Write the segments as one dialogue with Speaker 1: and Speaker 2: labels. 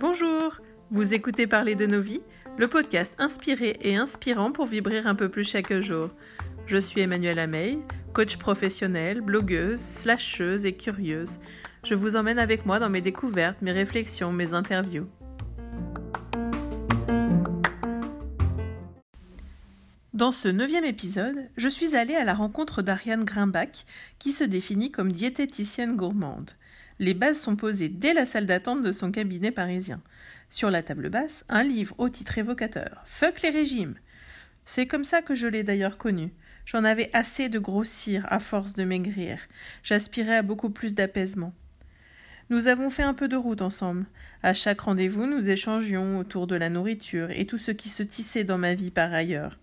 Speaker 1: Bonjour, vous écoutez Parler de nos vies, le podcast inspiré et inspirant pour vibrer un peu plus chaque jour. Je suis Emmanuelle Ameille, coach professionnelle, blogueuse, slasheuse et curieuse. Je vous emmène avec moi dans mes découvertes, mes réflexions, mes interviews. Dans ce neuvième épisode, je suis allée à la rencontre d'Ariane Grimbach, qui se définit comme diététicienne gourmande. Les bases sont posées dès la salle d'attente de son cabinet parisien. Sur la table basse, un livre au titre évocateur Fuck les régimes. C'est comme ça que je l'ai d'ailleurs connu. J'en avais assez de grossir à force de maigrir. J'aspirais à beaucoup plus d'apaisement. Nous avons fait un peu de route ensemble. À chaque rendez-vous, nous échangions autour de la nourriture et tout ce qui se tissait dans ma vie par ailleurs.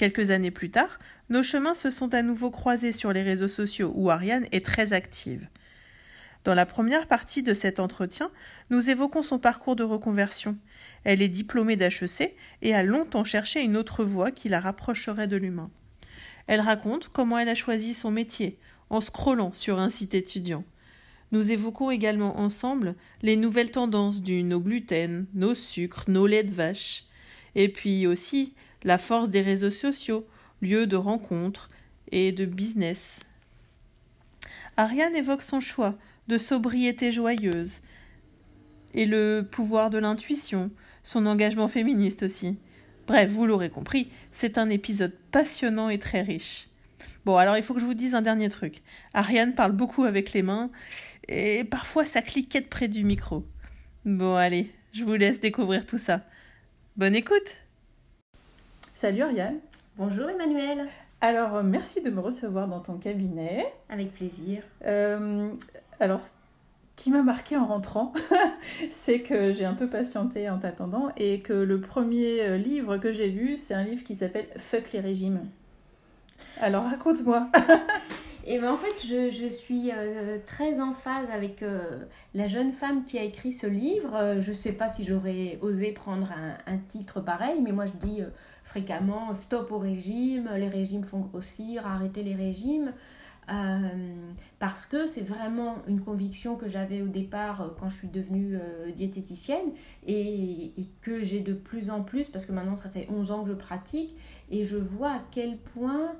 Speaker 1: Quelques années plus tard, nos chemins se sont à nouveau croisés sur les réseaux sociaux où Ariane est très active. Dans la première partie de cet entretien, nous évoquons son parcours de reconversion. Elle est diplômée d'HEC et a longtemps cherché une autre voie qui la rapprocherait de l'humain. Elle raconte comment elle a choisi son métier, en scrollant sur un site étudiant. Nous évoquons également ensemble les nouvelles tendances du no gluten, no sucre, no lait de vache, et puis aussi la force des réseaux sociaux, lieu de rencontres et de business. Ariane évoque son choix de sobriété joyeuse, et le pouvoir de l'intuition, son engagement féministe aussi. Bref, vous l'aurez compris, c'est un épisode passionnant et très riche. Bon, alors il faut que je vous dise un dernier truc. Ariane parle beaucoup avec les mains, et parfois ça cliquette près du micro. Bon, allez, je vous laisse découvrir tout ça. Bonne écoute Salut Ariane
Speaker 2: Bonjour Emmanuel
Speaker 1: Alors, merci de me recevoir dans ton cabinet.
Speaker 2: Avec plaisir.
Speaker 1: Euh, alors, ce qui m'a marqué en rentrant, c'est que j'ai un peu patienté en t'attendant et que le premier euh, livre que j'ai lu, c'est un livre qui s'appelle Fuck les régimes. Alors raconte-moi.
Speaker 2: Et ben en fait, je, je suis euh, très en phase avec euh, la jeune femme qui a écrit ce livre. je ne sais pas si j'aurais osé prendre un, un, titre pareil, mais moi je dis fréquemment stop au régime, les régimes font grossir, arrêtez les régimes. Euh, parce que c'est vraiment une conviction que j'avais au départ euh, quand je suis devenue euh, diététicienne et, que j'ai de plus en plus, parce que maintenant ça fait 11 ans que je pratique, et je vois à quel point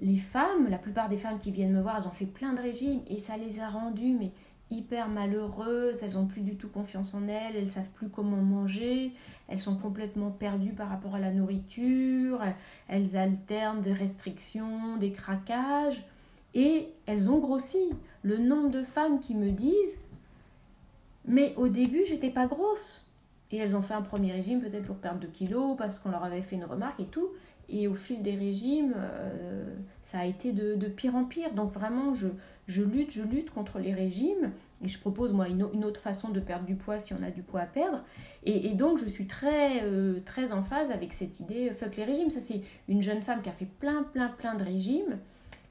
Speaker 2: les femmes, la plupart des femmes qui viennent me voir, elles ont fait plein de régimes et ça les a rendues mais hyper malheureuses, elles n'ont plus du tout confiance en elles, elles savent plus comment manger, elles sont complètement perdues par rapport à la nourriture, elles alternent des restrictions, des craquages. Et elles ont grossi. Le nombre de femmes qui me disent Mais au début, j'étais pas grosse. Et elles ont fait un premier régime, peut-être pour perdre 2 kilos, parce qu'on leur avait fait une remarque et tout. Et au fil des régimes, euh, ça a été de, de, pire en pire. Donc vraiment, je, je, lutte, je lutte contre les régimes. Et je propose, moi, une, une, autre façon de perdre du poids si on a du poids à perdre. Et, et donc, je suis très, euh, très en phase avec cette idée, fuck les régimes. Ça, c'est une jeune femme qui a fait plein, plein, plein de régimes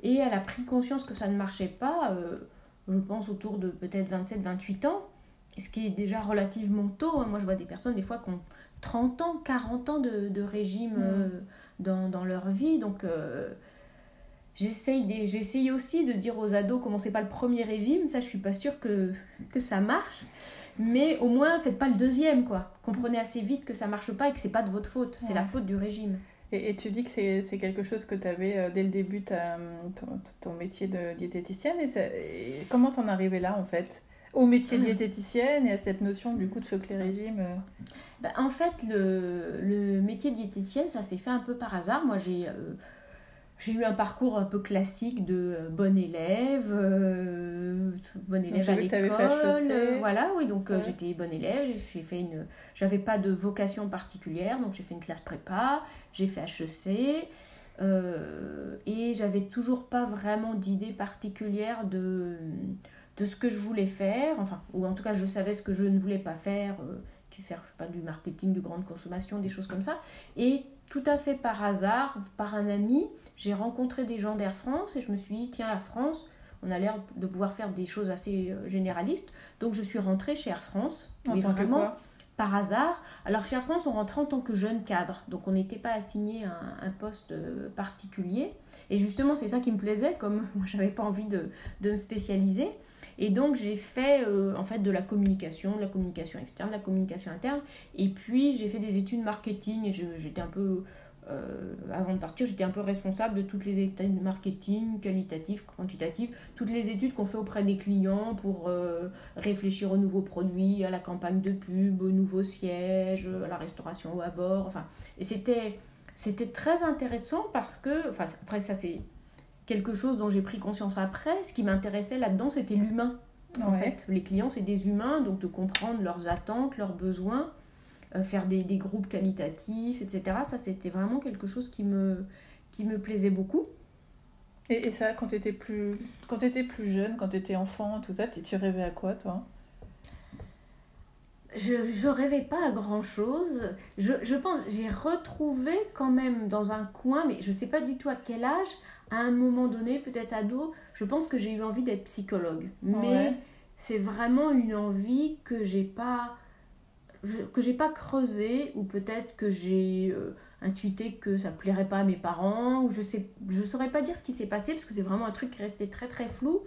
Speaker 2: et elle a pris conscience que ça ne marchait pas, euh, je pense autour de peut-être 27-28 ans, ce qui est déjà relativement tôt. Hein. Moi, je vois des personnes des fois qui ont 30 ans, 40 ans de, de régime mm. euh, dans, dans, leur vie. Donc, euh, j'essaye j'essaye aussi de dire aux ados, commencez pas le premier régime, ça, je suis pas sûre que, que ça marche. Mais au moins, faites pas le deuxième, quoi. Comprenez assez vite que ça marche pas et que c'est pas de votre faute, c'est la faute du régime. Et, tu dis que c'est quelque chose que tu avais euh, dès le début, ta, ton, ton, métier de diététicienne. Et, comment t'en es arrivée là, en fait? Au métier de diététicienne et à cette notion, du coup, de fuck les régimes euh? bah, En fait, le, le, métier de diététicienne, ça s'est fait un peu par hasard. Moi, j'ai... Euh, j'ai eu un parcours un peu peu de euh, bon élève, euh, bon élève à l'école.
Speaker 1: E
Speaker 2: voilà, oui, donc euh, j'étais bonne élève. J'ai fait une, j'avais pas de vocation particulière, donc j'ai fait une classe prépa, j'ai fait HEC, et j'avais toujours pas vraiment d'idée particulière de de ce que je voulais faire, enfin, ou en tout cas je savais ce que je ne voulais pas faire, qui faire je sais pas du marketing de grande consommation, des choses comme ça, et tout à fait par hasard, par un ami, j'ai rencontré des gens d'Air France et je me suis dit, tiens, Air France, on a l'air de pouvoir faire des choses assez euh, généralistes. Donc je suis rentrée chez Air France.
Speaker 1: En tant vraiment,
Speaker 2: par hasard. Alors chez Air France, on rentrait en tant que jeune cadre, donc on n'était pas assigné à un, un poste particulier. Et justement, c'est ça qui me plaisait, comme moi, j'avais pas envie de, de, me spécialiser. Et donc, j'ai fait euh, en fait de la communication, de la communication externe, de la communication interne. Et puis, j'ai fait des études marketing et j'étais un peu, euh, avant de partir, j'étais un peu responsable de toutes les études marketing, qualitatives, quantitatives, toutes les études qu'on fait auprès des clients pour euh, réfléchir aux nouveaux produits, à la campagne de pub, aux nouveaux sièges, à la restauration à bord. Enfin, et c'était c'était très intéressant parce que, enfin, après ça c'est quelque chose dont j'ai pris conscience après. Ce qui m'intéressait là-dedans, c'était l'humain. En fait, les clients, c'est des humains, donc de comprendre leurs attentes, leurs besoins, euh, faire des, des, groupes qualitatifs, etc. Ça, c'était vraiment quelque chose qui me, qui me plaisait beaucoup.
Speaker 1: Et, et ça, quand tu étais, plus, quand étais plus jeune, quand tu étais enfant, tout ça, tu, tu rêvais à quoi, toi?
Speaker 2: Je, je rêvais pas à grand chose. Je, je pense, j'ai retrouvé quand même dans un coin, mais je sais pas du tout à quel âge, à un moment donné, peut-être ado, je pense que j'ai eu envie d'être psychologue. Mais c'est vraiment une envie que j'ai pas que j'ai pas creusé ou peut-être que j'ai euh, intuité que ça plairait pas à mes parents ou je sais je saurais pas dire ce qui s'est passé parce que c'est vraiment un truc qui restait très très flou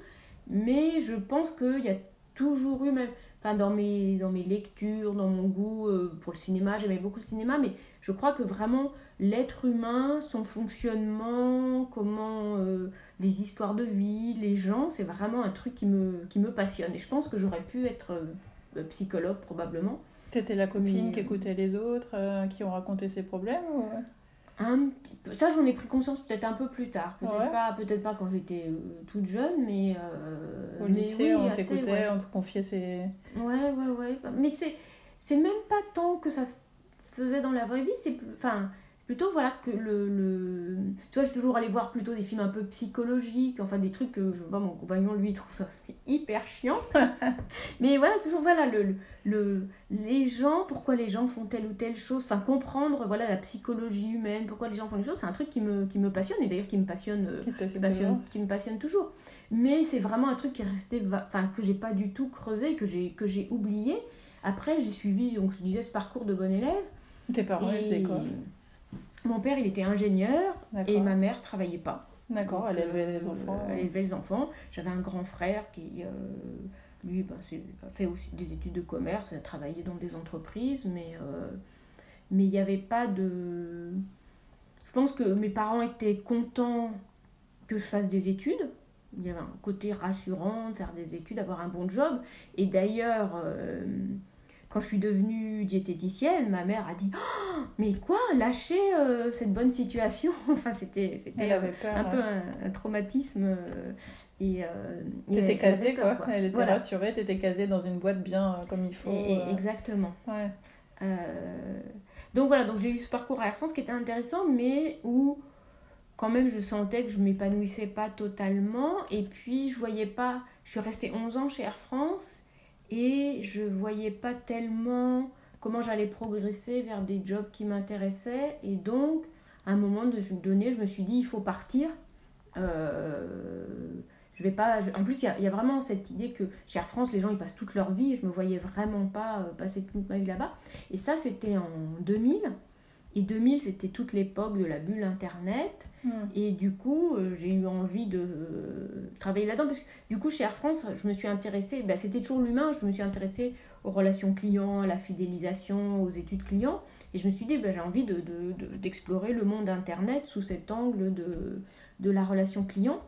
Speaker 2: mais je pense qu'il y a toujours eu même enfin dans mes, dans mes lectures, dans mon goût euh, pour le cinéma, j'aimais beaucoup le cinéma, mais je crois que vraiment l'être humain, son fonctionnement, comment euh, les histoires de vie, les gens, c'est vraiment un truc qui me, qui me passionne. Et je pense que j'aurais pu être euh, psychologue probablement.
Speaker 1: T'étais la copine qui écoutait les autres, qui ont raconté ses problèmes ou...
Speaker 2: Un Ça, j'en ai pris conscience peut-être un peu plus tard. Peut-être pas, peut pas quand j'étais euh, toute jeune, mais.
Speaker 1: Euh, Au lycée, on t'écoutait, on te confiait ses.
Speaker 2: Ouais, ouais, ouais. Mais c'est, c'est même pas tant que ça se faisait dans la vraie vie, c'est. Enfin, plutôt voilà que le, le... tu vois je suis toujours allée voir plutôt des films un peu psychologiques enfin des trucs que je vois mon compagnon lui trouve hyper chiant. Mais voilà toujours voilà le, le les gens pourquoi les gens font telle ou telle chose enfin comprendre voilà la psychologie humaine pourquoi les gens font des choses c'est un truc qui me, qui me passionne et d'ailleurs qui me passionne
Speaker 1: qui, passionne,
Speaker 2: passionne qui me passionne toujours. Mais c'est vraiment un truc qui est resté enfin que j'ai pas du tout creusé que j'ai que j'ai oublié. Après j'ai suivi donc je disais ce parcours de bon élève.
Speaker 1: Tes parents faisaient quoi?
Speaker 2: Mon père, il était ingénieur et ma mère travaillait pas.
Speaker 1: D'accord, elle élevait les euh, enfants.
Speaker 2: elle élevait les enfants. J'avais un grand frère qui, euh, lui, bah, a fait aussi des études de commerce, a travaillé dans des entreprises, mais euh, mais il n'y avait pas de. Je pense que mes parents étaient contents que je fasse des études. Il y avait un côté rassurant de faire des études, avoir un bon job. Et d'ailleurs, quand je suis devenue diététicienne, ma mère a dit oh, Mais quoi Lâcher euh, cette bonne situation Enfin, c'était, c'était un, peu un, traumatisme. Euh, et,
Speaker 1: euh, t'étais casée, quoi. Elle était rassurée, t'étais casée dans une boîte bien comme il faut.
Speaker 2: exactement. donc voilà, donc j'ai eu ce parcours à Air France qui était intéressant, mais où quand même je sentais que je m'épanouissais pas totalement. Et puis je voyais pas. Je suis restée 11 ans chez Air France et je voyais pas tellement comment j'allais progresser vers des jobs qui m'intéressaient. Et donc à un moment donné je me suis dit il faut partir. Euh, je vais pas en plus il y, a vraiment cette idée que chez Air France les gens ils passent toute leur vie. Et je me voyais vraiment pas euh, passer toute ma vie là-bas. Et ça c'était en 2000 et 2000, c'était toute l'époque de la bulle Internet. Hmm. Et du coup, euh, j'ai eu envie de euh, travailler là-dedans. Parce que du coup, chez Air France, je me suis intéressée, ben, c'était toujours l'humain, je me suis intéressée aux relations clients, à la fidélisation, aux études clients. Et je me suis dit, ben, j'ai envie d'explorer de, de, le monde Internet sous cet angle de, de la relation client.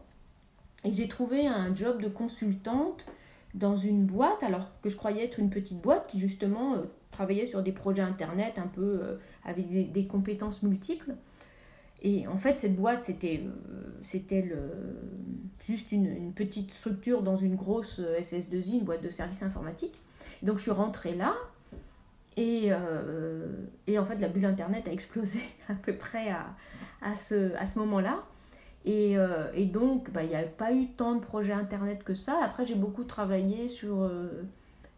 Speaker 2: Et j'ai trouvé un job de consultante dans une boîte, alors que je croyais être une petite boîte qui justement euh, travaillait sur des projets Internet un peu avec des, compétences multiples. Et en fait, cette boîte, c'était euh, c'était juste une, petite structure dans une grosse euh, SS2I, une boîte de services informatiques. Donc, je suis rentrée là. Et, euh, et en fait, la bulle Internet a explosé à peu près à, à ce, à ce moment-là. Et, et, donc, bah, il n'y a pas eu tant de projets Internet que ça. Après, j'ai beaucoup travaillé sur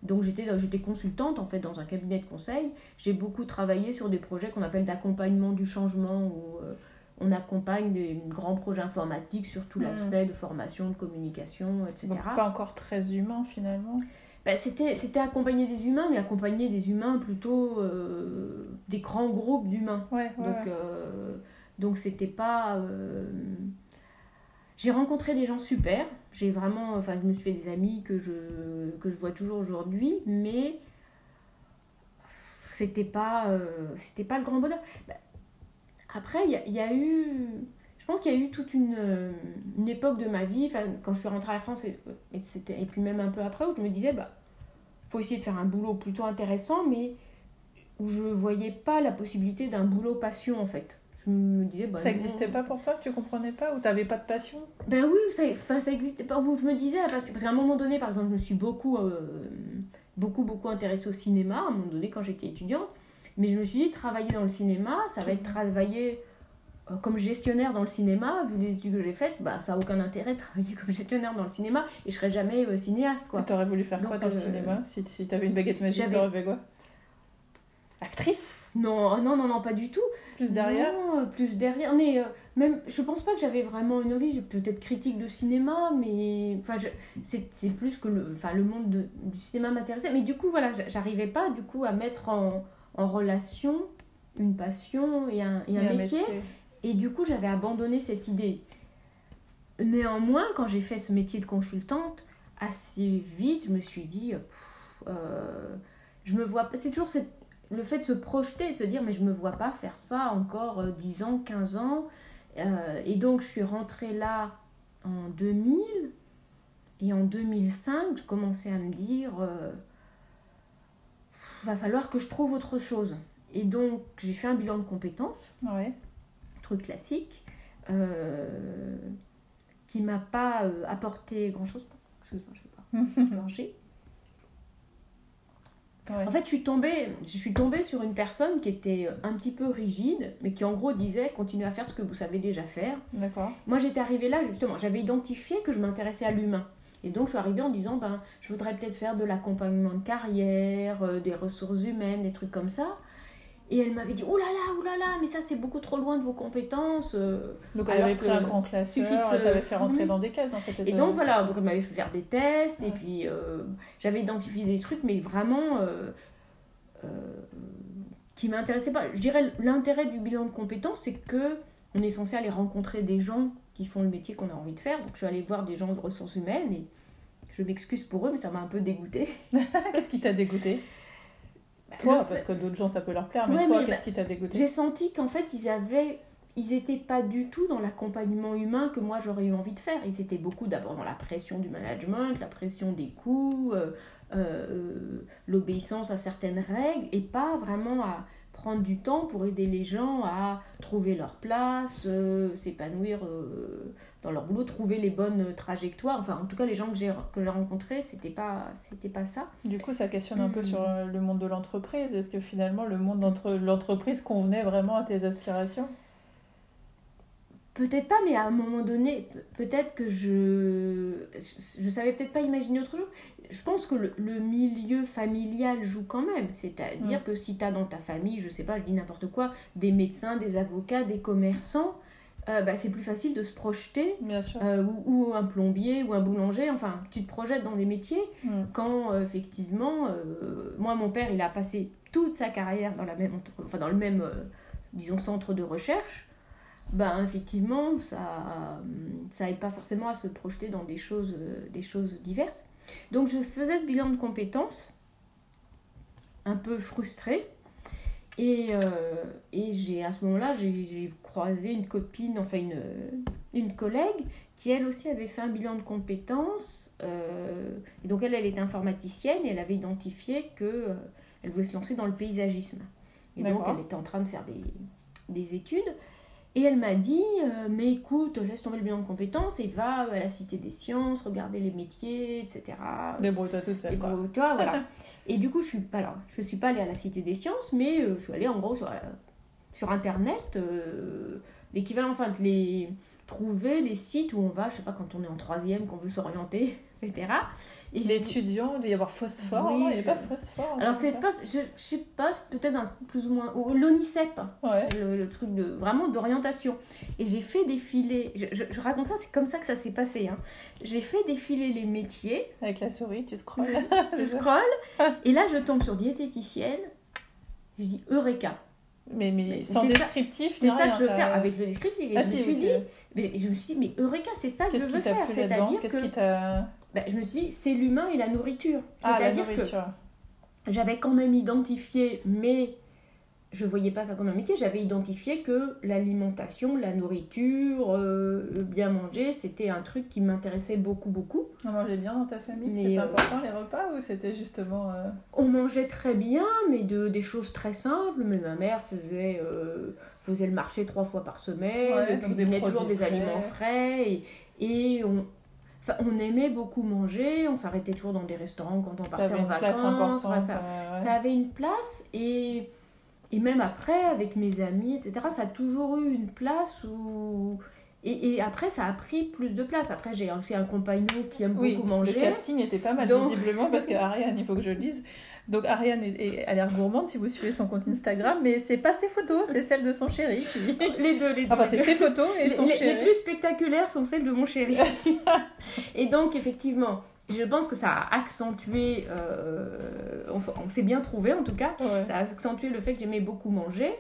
Speaker 2: donc j'étais, j'étais consultante en fait dans un cabinet de conseil. J'ai beaucoup travaillé sur des projets qu'on appelle d'accompagnement du changement où euh, on accompagne des grands projets informatiques sur tout mmh. l'aspect de formation, de communication, etc.
Speaker 1: pas encore très humain finalement?
Speaker 2: Bah, c'était, c'était accompagner des humains, mais accompagner des humains plutôt euh, des grands groupes d'humains.
Speaker 1: Ouais, ouais,
Speaker 2: donc,
Speaker 1: ouais.
Speaker 2: euh, donc c'était pas. J'ai rencontré des gens super. J'ai vraiment. Enfin, je me suis fait des amis que je, que je vois toujours aujourd'hui, mais c'était pas, euh, c'était pas le grand bonheur. Bah, après, il y, a- eu. Je pense qu'il y a eu toute une, euh, époque de ma vie, quand je suis rentrée à France, et, et, et puis même un peu après, où je me disais, bah, faut essayer de faire un boulot plutôt intéressant, mais où je voyais pas la possibilité d'un boulot passion, en fait. Je me disais, bah,
Speaker 1: ça n'existait pas pour toi Tu comprenais pas Ou t'avais pas de passion?
Speaker 2: Ben oui, ça, enfin, ça existait pas. Je me disais, parce que- parce qu'à un moment donné, par exemple, je me suis beaucoup, euh, beaucoup, beaucoup intéressée au cinéma, à un moment donné, quand j'étais étudiante. Mais je me suis dit, travailler dans le cinéma, ça va être travailler euh, comme gestionnaire dans le cinéma. Vu les études que j'ai faites, bah, ça n'a aucun intérêt de travailler comme gestionnaire dans le cinéma. Et je serais jamais euh, cinéaste, quoi.
Speaker 1: T'aurais voulu faire quoi dans le cinéma? Si, si t'avais une baguette magique, t'aurais fait quoi? Actrice?
Speaker 2: Non, non, non, non, pas du tout.
Speaker 1: Plus derrière
Speaker 2: Non, euh, plus derrière. Mais euh, même, je pense pas que j'avais vraiment une envie. Peut-être critique de cinéma, mais enfin, c'est plus que le, enfin, le monde de- du cinéma m'intéressait. Mais du coup, voilà, j'a- j'arrivais pas du coup à mettre en, en relation une passion et un, et un métier. Et du coup, j'avais abandonné cette idée. Néanmoins, quand j'ai fait ce métier de consultante, assez vite, je me suis dit, euh, pff, euh, je me vois pas. C'est toujours cette- le fait de se projeter, de se dire, mais je me vois pas faire ça encore euh, 10 ans, 15 ans. Euh, et donc, je suis rentrée là en 2000. Et en 2005, je commençais à me dire, euh, va falloir que je trouve autre chose. Et donc, j'ai fait un bilan de compétences
Speaker 1: Ouais.
Speaker 2: truc classique, euh, qui m'a pas euh, apporté grand chose. Excuse-moi, je vais pas manger.
Speaker 1: Ouais.
Speaker 2: En fait, je suis tombée, je suis tombée sur une personne qui était un petit peu rigide, mais qui en gros disait continuez à faire ce que vous savez déjà faire.
Speaker 1: D'accord.
Speaker 2: Moi, j'étais arrivée là justement, j'avais identifié que je m'intéressais à l'humain. Et donc, je suis arrivée en disant ben, je voudrais peut-être faire de l'accompagnement de carrière, euh, des ressources humaines, des trucs comme ça. Et elle m'avait dit oh là là, oh là là, mais ça c'est beaucoup trop loin de vos compétences. euh.
Speaker 1: Donc elle avait pris un grand classeur,
Speaker 2: suffit de se
Speaker 1: elle t'avait fait rentrer
Speaker 2: former.
Speaker 1: dans des cases en fait.
Speaker 2: Et donc voilà, donc elle m'avait fait faire des tests, et puis euh, j'avais identifié des trucs, mais vraiment euh, euh, qui m'intéressaient pas. Je dirais l'intérêt du bilan de compétences, c'est que on est censé aller rencontrer des gens qui font le métier qu'on a envie de faire. Donc je suis allée voir des gens de ressources humaines et je m'excuse pour eux, mais ça m'a un peu dégoûtée.
Speaker 1: Qu'est-ce qui t'a dégoûté Toi,
Speaker 2: fait-
Speaker 1: parce que d'autres gens ça peut leur plaire, mais
Speaker 2: Ouais,
Speaker 1: toi, qu'est-ce
Speaker 2: bah,
Speaker 1: qui t'a dégoûté?
Speaker 2: J'ai senti qu'en fait, ils avaient. Ils n'étaient pas du tout dans l'accompagnement humain que moi j'aurais eu envie de faire. Ils étaient beaucoup d'abord dans la pression du management, la pression des coûts, euh, euh, l'obéissance à certaines règles, et pas vraiment à prendre du temps pour aider les gens à trouver leur place, euh, s'épanouir dans leur boulot, trouver les bonnes trajectoires. Enfin, en tout cas, les gens que j'ai que j'ai rencontrés, c'était pas c'était pas ça.
Speaker 1: Du coup, ça questionne un peu
Speaker 2: Hmm.
Speaker 1: sur euh, le monde de l'entreprise. Est-ce que finalement le monde d'entre l'entreprise convenait vraiment à tes aspirations?
Speaker 2: Peut-être pas, mais à un moment donné, pe- peut-être que je. Je savais peut-être pas imaginer autre chose. Je pense que le, le milieu familial joue quand même. C'est-à-dire
Speaker 1: Mm.
Speaker 2: que si tu as dans ta famille, je sais pas, je dis n'importe quoi, des médecins, des avocats, des commerçants, euh, bah, c'est plus facile de se projeter.
Speaker 1: Bien sûr.
Speaker 2: euh, ou, ou un plombier ou un boulanger, enfin, tu te projettes dans des métiers
Speaker 1: Hmm.
Speaker 2: quand euh, effectivement, moi mon père il a passé toute sa carrière dans, la même, enfin, dans le même, disons, centre de recherche, ben effectivement ça, ça aide pas forcément à se projeter dans des choses, des choses diverses. Donc je faisais ce bilan de compétences, un peu frustrée, et, euh, et j'ai à ce moment-là j'ai croisé une copine, enfin une, une collègue qui elle aussi avait fait un bilan de compétences. euh, et donc elle, elle était informaticienne et elle avait identifié que euh, elle voulait se lancer dans le paysagisme. Et donc elle était en train de faire des, des études. Et elle m'a dit, euh, mais écoute, laisse tomber le bilan de compétences et va à la Cité des Sciences, regarder les métiers, etc.
Speaker 1: Débrouille-toi toute seule.
Speaker 2: Débrouille-toi, voilà. Et du coup, je suis pas là. Je suis pas allée à la Cité des Sciences, mais euh, je suis allée en gros sur, sur Internet, euh, l'équivalent, enfin, les, trouver les sites où on va, je sais pas, quand on est en troisième, qu'on veut s'orienter, etc.
Speaker 3: Et L'étudiant, il doit y avoir phosphore, oui, il n'y a pas phosphore.
Speaker 2: Alors, c'est pas, je, je sais pas, peut-être plus ou moins. L'ONICEP, ouais. le, truc de, vraiment d'orientation. Et j'ai fait défiler, je, je, raconte ça, c'est comme ça que ça s'est passé. Hein. J'ai fait défiler les métiers.
Speaker 3: Avec la souris, tu scrolles.
Speaker 2: je scroll. et là, je tombe sur diététicienne. Je dis Eureka.
Speaker 3: Mais, mais, sans descriptif,
Speaker 2: c'est ça que je veux faire avec le descriptif. Et ah, je, me suis dit, mais, je me suis dit, mais Eureka, c'est ça que je veux faire. C'est-à-dire que. Bah, je me suis dit, c'est l'humain et la nourriture.
Speaker 3: Ah, C'est-à-dire que
Speaker 2: j'avais quand même identifié, mais je voyais pas ça comme un métier, j'avais identifié que l'alimentation, la nourriture, euh, bien manger, c'était un truc qui m'intéressait beaucoup, beaucoup.
Speaker 3: On mangeait bien dans ta famille C'était euh, important les repas ou c'était justement... Euh,
Speaker 2: On mangeait très bien, mais de, des choses très simples. Mais ma mère faisait, faisait le marché trois fois par semaine, ouais, cuisinait toujours des aliments frais, et, et on, on aimait beaucoup manger, on s'arrêtait toujours dans des restaurants quand on partait en vacances. ça, ça, avait une place et et même après, avec mes amis, etc., ça a toujours eu une place où. Et, et après, ça a pris plus de place. Après, j'ai aussi un compagnon qui aime beaucoup manger.
Speaker 3: Le casting était pas mal, visiblement, parce qu'Ariane, il faut que je le dise. Donc, Ariane est, a l'air gourmande si vous suivez son compte Instagram, mais c'est pas ses photos, c'est celle de son chéri.
Speaker 2: Les deux, les deux.
Speaker 3: Enfin, c'est ses photos et son chéri.
Speaker 2: Les plus spectaculaires sont celles de mon chéri. et donc, effectivement, je pense que ça a accentué, euh, on, s'est bien trouvé en tout cas, ça a accentué le fait que j'aimais beaucoup manger,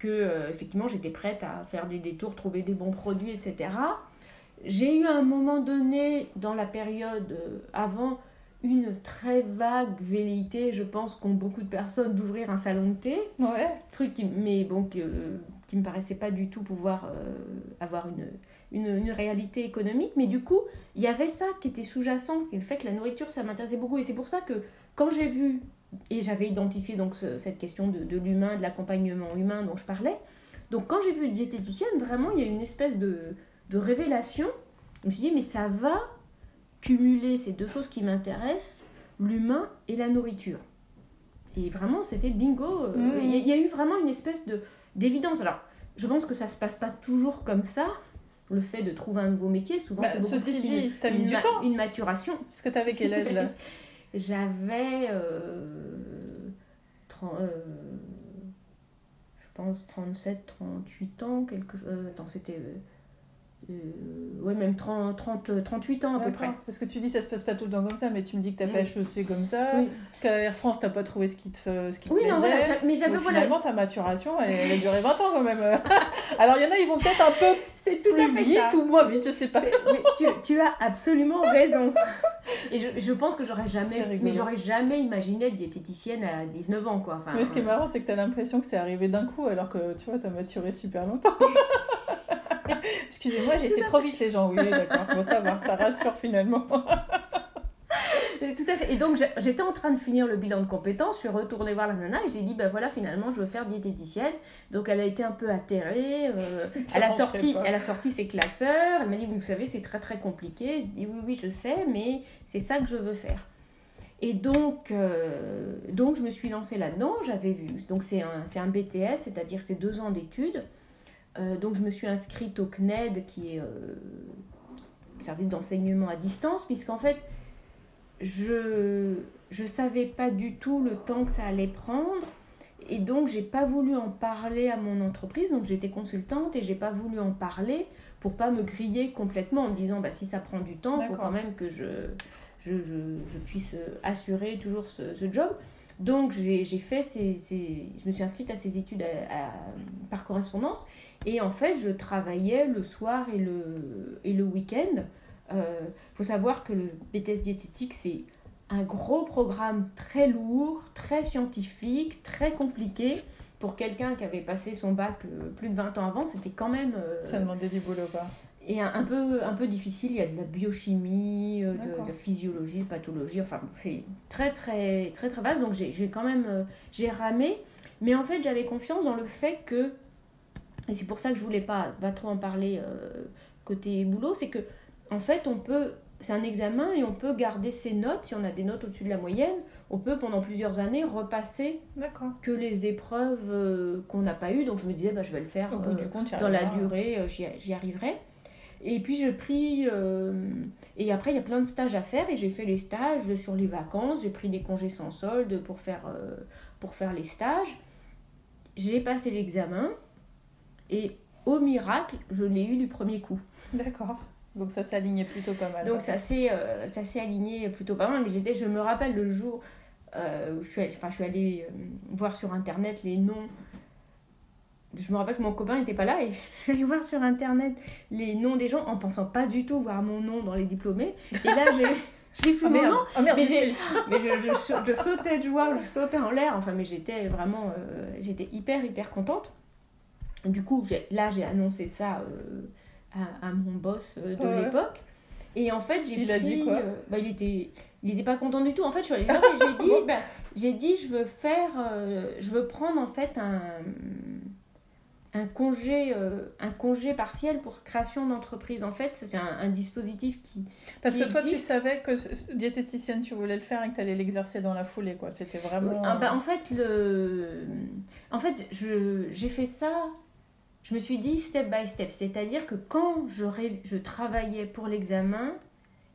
Speaker 2: que euh, effectivement j'étais prête à faire des détours, trouver des bons produits, etc. J'ai eu à un moment donné, dans la période euh, avant, une très vague velléité, je pense, qu'ont beaucoup de personnes, d'ouvrir un salon de thé.
Speaker 3: Ouais.
Speaker 2: Truc qui, mais bon, qui, qui me paraissait pas du tout pouvoir avoir une une, réalité économique, mais du coup, il y avait ça qui était sous-jacent, le fait que la nourriture, ça m'intéressait beaucoup. Et c'est pour ça que quand j'ai vu, et j'avais identifié donc cette question de, de l'humain, de l'accompagnement humain dont je parlais, donc quand j'ai vu diététicienne, vraiment, il y a une espèce de, de révélation. Je me suis dit, mais ça va cumuler ces deux choses qui m'intéressent, l'humain et la nourriture. Et vraiment, c'était bingo. Euh, mmh. Il y, a eu vraiment une espèce de d'évidence. Alors, je pense que ça se passe pas toujours comme ça, le fait de trouver un nouveau métier, souvent
Speaker 3: bah, c'est beaucoup ceci dit, une, as mis du temps.
Speaker 2: une maturation.
Speaker 3: Est-ce que tu avais quel âge là?
Speaker 2: J'avais, euh, euh, je pense, 37, 38 ans, quelque euh, attends, c'était euh, ouais, même 30, 30, 38 ans à peu près.
Speaker 3: Parce que tu dis ça se passe pas tout le temps comme ça, mais tu me dis que tu as fait HEC comme ça, qu'à Air France, tu pas trouvé ce qui te, ce qui te
Speaker 2: oui, Non, voilà, mais j'avais
Speaker 3: Finalement, ta maturation, elle, a duré 20 ans quand même. Alors, il y en a, ils vont peut-être un peu
Speaker 2: c'est tout
Speaker 3: plus
Speaker 2: à fait
Speaker 3: vite ou moins vite, je sais pas.
Speaker 2: tu, tu, as absolument raison. Et je, je pense que j'aurais jamais, mais j'aurais jamais imaginé être diététicienne à 19 ans, quoi.
Speaker 3: Enfin, mais ce qui est marrant, c'est que tu as l'impression que c'est arrivé d'un coup, alors que tu vois, tu as maturé super longtemps. Excusez-moi, j'ai été trop vite, les gens. Oui, d'accord. Bon, ça va, ça rassure finalement.
Speaker 2: Tout à fait. Et donc, j'étais en train de finir le bilan de compétences. Je suis retournée voir la nana et j'ai dit, ben voilà, finalement, je veux faire diététicienne. Donc, elle a été un peu atterrée. Euh, elle, a sorti, elle a sorti ses classeurs. Elle m'a dit, vous savez, c'est très, très compliqué. Je dis, oui, oui, je sais, mais c'est ça que je veux faire. Et donc, euh, donc je me suis lancée là-dedans. J'avais vu. Donc, c'est un, un BTS, c'est-à-dire c'est deux ans d'études. Euh, donc je me suis inscrite au CNED, qui est euh, service d'enseignement à distance, puisqu'en fait, je ne savais pas du tout le temps que ça allait prendre. Et donc, j'ai pas voulu en parler à mon entreprise. Donc, j'étais consultante et j'ai pas voulu en parler pour pas me griller complètement en me disant bah, si ça prend du temps, il faut quand même que je, je, je, puisse assurer toujours ce, ce job. Donc, j'ai fait ces, ces, je me suis inscrite à ces études par correspondance. Et en fait, je travaillais le soir et le, et le week-end. Il euh, faut savoir que le BTS diététique, c'est un gros programme très lourd, très scientifique, très compliqué. Pour quelqu'un qui avait passé son bac euh, plus de 20 ans avant, c'était quand même...
Speaker 3: Euh, Ça demandait du boulot, pas
Speaker 2: et un, peu, un peu difficile. Il y a de la biochimie, de, la physiologie, de pathologie. Enfin, c'est très, très, très, très vaste. Donc, j'ai quand même j'ai ramé. Mais en fait, j'avais confiance dans le fait que et c'est pour ça que je voulais pas, pas trop en parler euh, côté boulot, c'est que en fait on peut, c'est un examen et on peut garder ses notes, si on a des notes au-dessus de la moyenne, on peut pendant plusieurs années repasser que les épreuves euh, qu'on n'a pas eues. Donc je me disais, bah, je vais le faire
Speaker 3: Au bout du
Speaker 2: euh,
Speaker 3: compte,
Speaker 2: dans la durée, j'y arriverai. Et puis j'ai pris. euh, et après, il y a plein de stages à faire et j'ai fait les stages sur les vacances. J'ai pris des congés sans solde pour faire, euh, pour faire les stages. J'ai passé l'examen et au miracle, je l'ai eu du premier coup.
Speaker 3: D'accord. Donc ça s'alignait plutôt pas mal.
Speaker 2: Donc ça s'est euh, ça s'est aligné plutôt pas mal. Mais j'étais, je me rappelle le jour où je suis allée, enfin, je suis allée voir sur internet les noms. Je me rappelle que mon copain n'était pas là et je suis allée voir sur internet les noms des gens en pensant pas du tout voir mon nom dans les diplômés. Et là, j'ai j'ai vu
Speaker 3: Ah
Speaker 2: mon
Speaker 3: merde,
Speaker 2: nom,
Speaker 3: ah merde,
Speaker 2: mais
Speaker 3: suis.
Speaker 2: mais je, je, je sautais de joie, je sautais en l'air. Enfin, mais j'étais vraiment, euh, j'étais hyper hyper contente. Du coup, là, j'ai annoncé ça euh, à, à mon boss euh, de
Speaker 3: Ouais.
Speaker 2: l'époque. Et en fait, j'ai
Speaker 3: Il
Speaker 2: pris.
Speaker 3: a dit quoi
Speaker 2: euh, bah, il était, il était pas content du tout. En fait, je suis allée voir et j'ai dit, bah, j'ai dit, je veux faire, euh, je veux prendre en fait un un congé, euh, un congé partiel pour création d'entreprise. En fait, c'est un, un dispositif qui,
Speaker 3: Parce
Speaker 2: qui
Speaker 3: que toi, tu savais que diététicienne, tu voulais le faire et que tu allais l'exercer dans la foulée, quoi. C'était vraiment.
Speaker 2: Ah bah, en fait, le... en fait j'ai fait ça, je me suis dit step by step. C'est-à-dire que quand je, ré- je travaillais pour l'examen,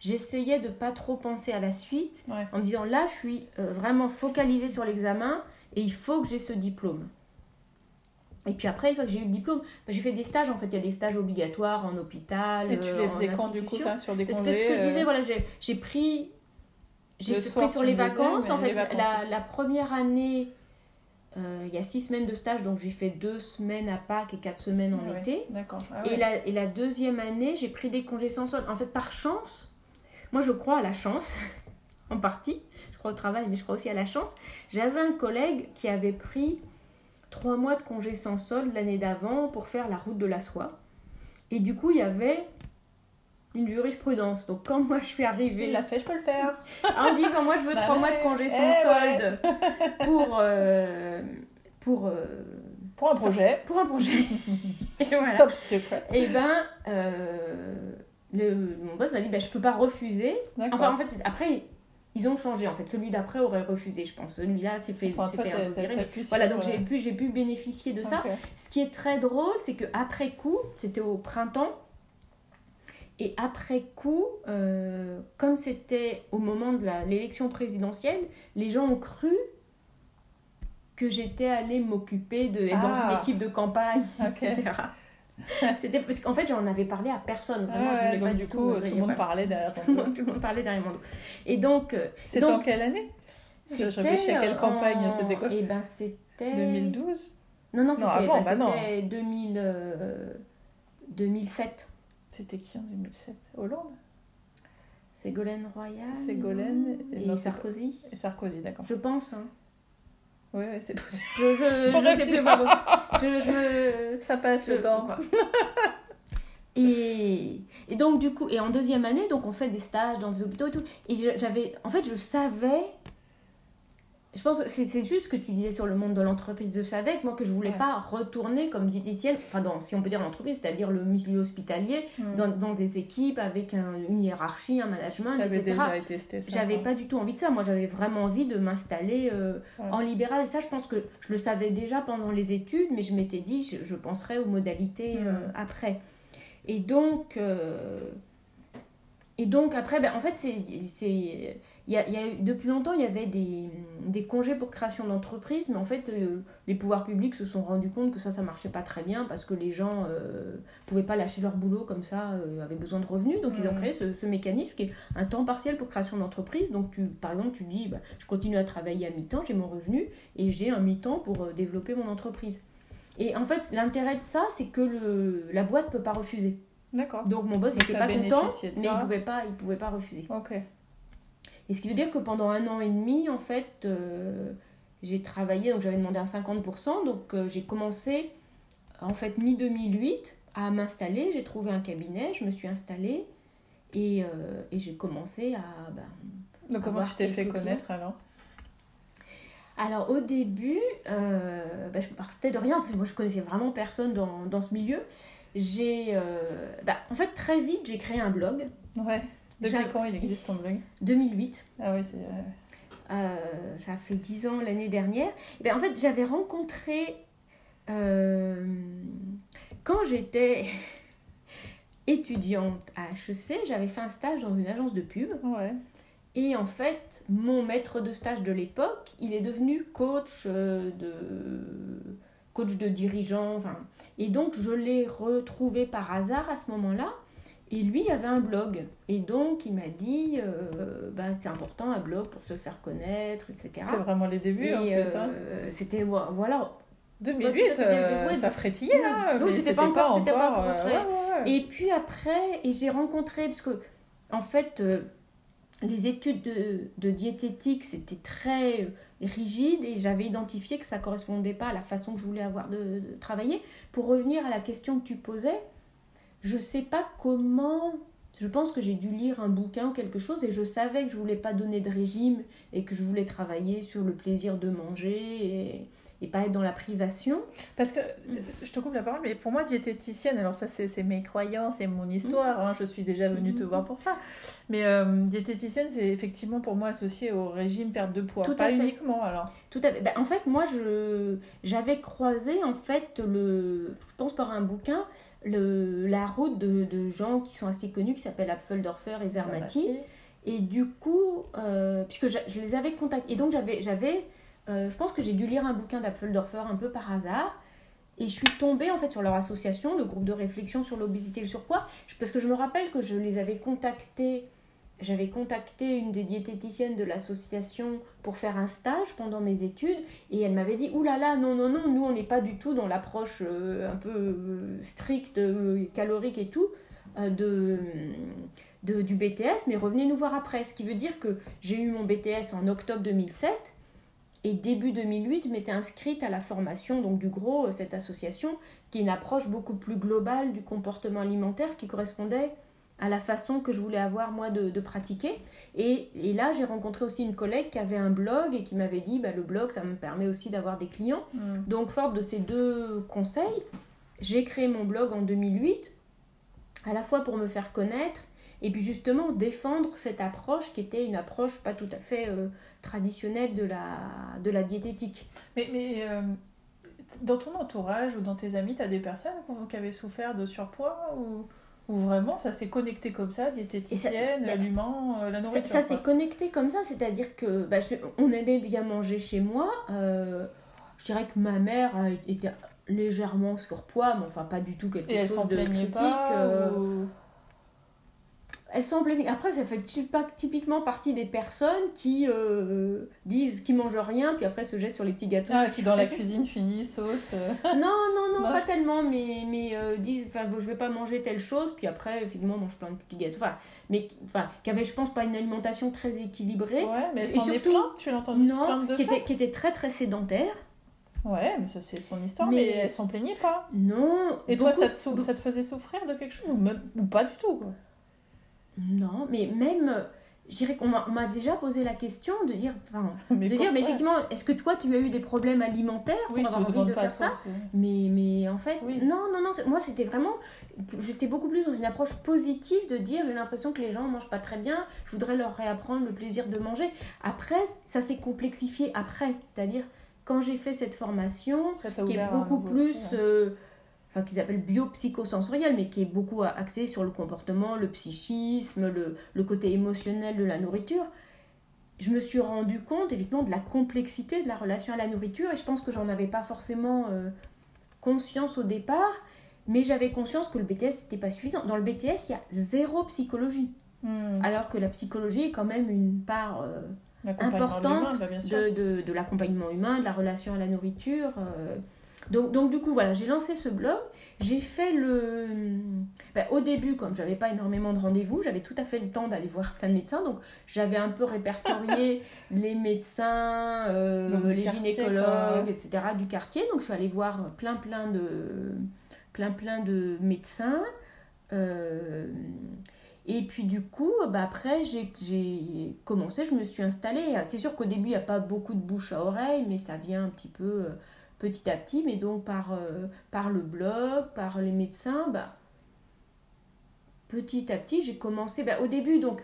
Speaker 2: j'essayais de pas trop penser à la suite
Speaker 3: Ouais.
Speaker 2: en me disant là, je suis euh, vraiment focalisée sur l'examen et il faut que j'ai ce diplôme. Et puis après, une fois que j'ai eu le diplôme, bah, j'ai fait des stages. En fait, il y a des stages obligatoires en hôpital.
Speaker 3: Et tu
Speaker 2: euh,
Speaker 3: les faisais quand, du coup, ça Sur des
Speaker 2: Parce que
Speaker 3: congés
Speaker 2: ce que je
Speaker 3: euh,
Speaker 2: disais, voilà, j'ai j'ai pris, j'ai pris sur les
Speaker 3: disais,
Speaker 2: vacances. En fait,
Speaker 3: vacances
Speaker 2: la, première année, euh, il y a six semaines de stage, donc j'ai fait deux semaines à Pâques et quatre semaines en
Speaker 3: ouais.
Speaker 2: été.
Speaker 3: D'accord. Ah
Speaker 2: Et,
Speaker 3: ouais.
Speaker 2: la, et la deuxième année, j'ai pris des congés sans solde. En fait, par chance, moi je crois à la chance, en partie. Je crois au travail, mais je crois aussi à la chance. J'avais un collègue qui avait pris trois mois de congés sans solde l'année d'avant pour faire la route de la soie. Et du coup, il y avait une jurisprudence. Donc, quand moi je suis arrivée
Speaker 3: Il l'a fait, je peux le faire.
Speaker 2: en disant moi je veux
Speaker 3: Bah
Speaker 2: trois mois de congés sans
Speaker 3: Eh ouais.
Speaker 2: solde pour, euh, pour, euh,
Speaker 3: Pour un projet.
Speaker 2: pour un projet. Et voilà.
Speaker 3: Top secret.
Speaker 2: Et ben, euh, le, mon boss m'a dit, ben, je peux pas refuser. Enfin, en fait, après, ils ont changé. En fait, celui d'après aurait refusé, je pense. Celui-là s'est fait,
Speaker 3: Enfin, toi,
Speaker 2: fait un peu virer, mais Voilà, donc j'ai
Speaker 3: ouais.
Speaker 2: pu, pu bénéficier de ça. Ce qui est très drôle, c'est que après coup, c'était au printemps. Et après coup, euh, comme c'était au moment de l'élection présidentielle, les gens ont cru que j'étais allée m'occuper de être dans
Speaker 3: Ah.
Speaker 2: une équipe de campagne, etc. C'était parce qu'en fait, j'en avais parlé à personne. Vraiment,
Speaker 3: Ouais,
Speaker 2: je pas
Speaker 3: du
Speaker 2: du
Speaker 3: coup,
Speaker 2: tout.
Speaker 3: tout le monde parlait derrière
Speaker 2: Tout
Speaker 3: ton dos.
Speaker 2: tout le monde parlait derrière mon dos. Et donc, euh,
Speaker 3: C'était en quelle année? Je- je
Speaker 2: c'était,
Speaker 3: réfléchis à quelle
Speaker 2: euh,
Speaker 3: campagne,
Speaker 2: en-
Speaker 3: c'était quoi?
Speaker 2: Eh ben, c'était
Speaker 3: 2012
Speaker 2: Non, non, c'était bah,
Speaker 3: bah non.
Speaker 2: c'était 2000, euh, 2007.
Speaker 3: C'était qui en 2007 Hollande?
Speaker 2: Ségolène Royal.
Speaker 3: C'est Ségolène et- non, c'est
Speaker 2: Sarkozy.
Speaker 3: Et Sarkozy, d'accord.
Speaker 2: Je pense. Hein.
Speaker 3: Oui, c'est possible.
Speaker 2: Je, je, sais plus. vraiment. Je, je me.
Speaker 3: Ça passe le temps.
Speaker 2: Et, et donc du coup, et en deuxième année, donc on fait des stages dans des hôpitaux et tout. Et j'avais, en fait, je savais. Je pense que c'est juste ce que tu disais sur le monde de l'entreprise. Je savais que moi que je voulais
Speaker 3: Ouais.
Speaker 2: pas retourner comme diététicienne, enfin dans, si on peut dire l'entreprise, c'est-à-dire le milieu hospitalier,
Speaker 3: Hmm.
Speaker 2: dans, dans des équipes avec un- une hiérarchie, un management,
Speaker 3: J'avais
Speaker 2: etc.
Speaker 3: déjà testé ça.
Speaker 2: J'avais
Speaker 3: quoi.
Speaker 2: pas du tout envie de ça. Moi, j'avais vraiment envie de m'installer euh,
Speaker 3: Ouais.
Speaker 2: en libéral. Et ça, je pense que je le savais déjà pendant les études, mais je m'étais dit, je, je penserai aux modalités euh,
Speaker 3: Mhm.
Speaker 2: après. Et donc, euh, et donc après, ben, en fait, c'est, il y a, il y a depuis longtemps, il y avait des, des congés pour création d'entreprise, mais en fait, euh, les pouvoirs publics se sont rendus compte que ça, ça marchait pas très bien parce que les gens euh, pouvaient pas lâcher leur boulot comme ça, euh, avaient besoin de revenus. Donc, ils ont créé ce, ce mécanisme qui est un temps partiel pour création d'entreprise. Donc, tu, par exemple, tu dis, bah, je continue à travailler à mi-temps, j'ai mon revenu et j'ai un mi-temps pour euh, développer mon entreprise. Et en fait, l'intérêt de ça, c'est que le, la boîte peut pas refuser.
Speaker 3: D'accord.
Speaker 2: Donc, mon boss n'était pas content, mais il pouvait pas, il pouvait pas refuser.
Speaker 3: Ok.
Speaker 2: Et ce qui veut dire que pendant un an et demi, en fait, euh, j'ai travaillé, donc j'avais demandé à 50%, donc euh, j'ai commencé, en fait, mi-2008 à m'installer, j'ai trouvé un cabinet, je me suis installée et, euh, et j'ai commencé à... ben,
Speaker 3: Donc comment tu t'es fait connaître alors?
Speaker 2: Alors au début, bah, je partais de rien, en plus moi je connaissais vraiment personne dans, dans ce milieu. J'ai, euh, bah, en fait très vite j'ai créé un blog,
Speaker 3: Ouais. Depuis quand il existe ton blog?
Speaker 2: 2008.
Speaker 3: Ah oui, c'est. euh,
Speaker 2: Euh, ça fait 10 ans l'année dernière. Et ben, en fait, j'avais rencontré. euh, quand j'étais. étudiante à HEC, j'avais fait un stage dans une agence de pub.
Speaker 3: Ouais.
Speaker 2: Et en fait, mon maître de stage de l'époque, il est devenu coach euh, de coach de dirigeant. Enfin, et donc, je l'ai retrouvé par hasard à ce moment-là. Et lui avait un blog. Et donc, il m'a dit, euh, bah, c'est important un blog pour se faire connaître, etc.
Speaker 3: C'était vraiment les débuts,
Speaker 2: Et,
Speaker 3: en hein.
Speaker 2: euh, C'était, voilà.
Speaker 3: 2008,
Speaker 2: Ouais, tout à fait,
Speaker 3: euh,
Speaker 2: ouais,
Speaker 3: ça frétillait, hein,
Speaker 2: oui, c'était pas encore- c'était pas encore
Speaker 3: euh, ouais, ouais, ouais.
Speaker 2: Et puis après, et j'ai rencontré, parce que, en fait, euh, les études de, de diététique, c'était très euh, rigide et j'avais identifié que ça correspondait pas à la façon que je voulais avoir de, de travailler. Pour revenir à la question que tu posais, je sais pas comment. Je pense que j'ai dû lire un bouquin ou quelque chose et je savais que je voulais pas donner de régime et que je voulais travailler sur le plaisir de manger et pas être dans la privation.
Speaker 3: Parce que, je te coupe la parole, mais pour moi, diététicienne, alors ça, c'est mes croyances et mon histoire, hein, je suis déjà venue te
Speaker 2: Mhm.
Speaker 3: voir pour ça. Mais euh, diététicienne, c'est effectivement pour moi associé au régime perte de poids.
Speaker 2: Tout à
Speaker 3: Pas
Speaker 2: fait.
Speaker 3: uniquement, alors.
Speaker 2: Tout à fait. Ben, en fait, moi, j'avais croisé en fait le, je pense par un bouquin, le, la route de, de gens qui sont assez connus qui s'appellent Apfeldorfer et Zermati. Et du coup, euh, puisque je, je les avais contactés, et donc j'avais, euh, je pense que j'ai dû lire un bouquin d'Apfeldorfer un peu par hasard. Et je suis tombée en fait sur leur association, le groupe de réflexion sur l'obésité et le surpoids, parce que je me rappelle que je les avais contactés, j'avais contacté une des diététiciennes de l'association pour faire un stage pendant mes études, et elle m'avait dit, Ouh là là, non, non, non, nous on n'est pas du tout dans l'approche euh, un peu euh, stricte, calorique et tout, de, de- du BTS, mais revenez nous voir après. Ce qui veut dire que j'ai eu mon BTS en octobre 2007, et début 2008, je m'étais inscrite à la formation donc du GROS, euh, cette association, qui est une approche beaucoup plus globale du comportement alimentaire qui correspondait à la façon que je voulais avoir moi de, de pratiquer. Et, et là, j'ai rencontré aussi une collègue qui avait un blog et qui m'avait dit, bah, le blog, ça me permet aussi d'avoir des clients.
Speaker 3: Mm.
Speaker 2: Donc, forte de ces deux conseils, j'ai créé mon blog en 2008, à la fois pour me faire connaître et puis justement défendre cette approche qui était une approche pas tout à fait euh, traditionnelle de la, de la diététique.
Speaker 3: Mais, mais euh, dans ton entourage ou dans tes amis, tu as des personnes qui avaient souffert de surpoids ou, ou vraiment ça s'est connecté comme ça, diététicienne,
Speaker 2: ça-
Speaker 3: l'aliment, euh, la
Speaker 2: Ça,
Speaker 3: nourriture
Speaker 2: ça
Speaker 3: quoi.
Speaker 2: s'est connecté comme ça, c'est-à-dire que bah, je- on aimait bien manger chez moi. euh, je dirais que ma mère a été légèrement surpoids, mais enfin pas du tout quelque
Speaker 3: Et
Speaker 2: chose de critique.
Speaker 3: pas
Speaker 2: euh,
Speaker 3: ou-
Speaker 2: Elle. Après, ça fait typiquement partie des personnes qui euh, disent qu'ils mangent rien, puis après se jettent sur les petits gâteaux.
Speaker 3: Ah, qui dans la cuisine finit sauce. euh.
Speaker 2: non, non, non, pas tellement, mais, mais euh, disent, enfin, je vais pas manger telle chose, puis après, effectivement, mange plein de petits gâteaux. Enfin, mais qui- enfin, qui avait, je pense, pas une alimentation très équilibrée.
Speaker 3: Ouais, mais
Speaker 2: Et
Speaker 3: est
Speaker 2: surtout-
Speaker 3: tu l'as entendu se
Speaker 2: Non,
Speaker 3: plaindre de
Speaker 2: qui
Speaker 3: ça
Speaker 2: était, qui était très très sédentaire.
Speaker 3: Ouais, mais ça c'est son histoire,
Speaker 2: Mais-
Speaker 3: mais, elle s'en plaignait pas.
Speaker 2: Non.
Speaker 3: Et toi, ça te, sou- ça te faisait souffrir de quelque chose ou, même- ou pas du tout quoi.
Speaker 2: Non, mais même, euh, je dirais qu'on m'a déjà posé la question de dire, enfin,
Speaker 3: mais
Speaker 2: de dire, mais effectivement, est-ce que toi tu as eu des problèmes alimentaires
Speaker 3: Oui,
Speaker 2: pour
Speaker 3: je te
Speaker 2: avoir envie de faire ça mais, mais en fait,
Speaker 3: Oui.
Speaker 2: non, non, non, moi c'était vraiment, j'étais beaucoup plus dans une approche positive de dire, j'ai l'impression que les gens mangent pas très bien, je voudrais leur réapprendre le plaisir de manger. Après, ça s'est complexifié après, c'est-à-dire quand j'ai fait cette formation, qui est beaucoup plus,
Speaker 3: hein.
Speaker 2: euh, enfin qu'ils appellent biopsychosensoriel, mais qui est beaucoup axé sur le comportement, le psychisme, le, le côté émotionnel de la nourriture. Je me suis rendu compte effectivement de la complexité de la relation à la nourriture et je pense que j'en avais pas forcément euh, conscience au départ, mais j'avais conscience que le BTS n'était pas suffisant. Dans le BTS, il y a zéro psychologie,
Speaker 3: Hmm.
Speaker 2: alors que la psychologie est quand même une part euh, importante
Speaker 3: bah,
Speaker 2: de, de l'accompagnement humain, de la relation à la nourriture. euh. Donc, donc du coup, voilà, j'ai lancé ce blog. J'ai fait le... ben, au début, comme j'avais pas énormément de rendez-vous, j'avais tout à fait le temps d'aller voir plein de médecins. Donc j'avais un peu répertorié les médecins, euh,
Speaker 3: Donc,
Speaker 2: les
Speaker 3: quartier,
Speaker 2: gynécologues,
Speaker 3: quoi.
Speaker 2: etc. du quartier. Donc je suis allée voir plein plein de, plein, plein de médecins. Euh, et puis du coup, bah après, j'ai- j'ai commencé, je me suis installée. C'est sûr qu'au début, il n'y a pas beaucoup de bouche à oreille, mais ça vient un petit peu euh, petit à petit. Mais donc par, euh, par le blog, par les médecins, bah, petit à petit, j'ai commencé. Bah, au début, donc,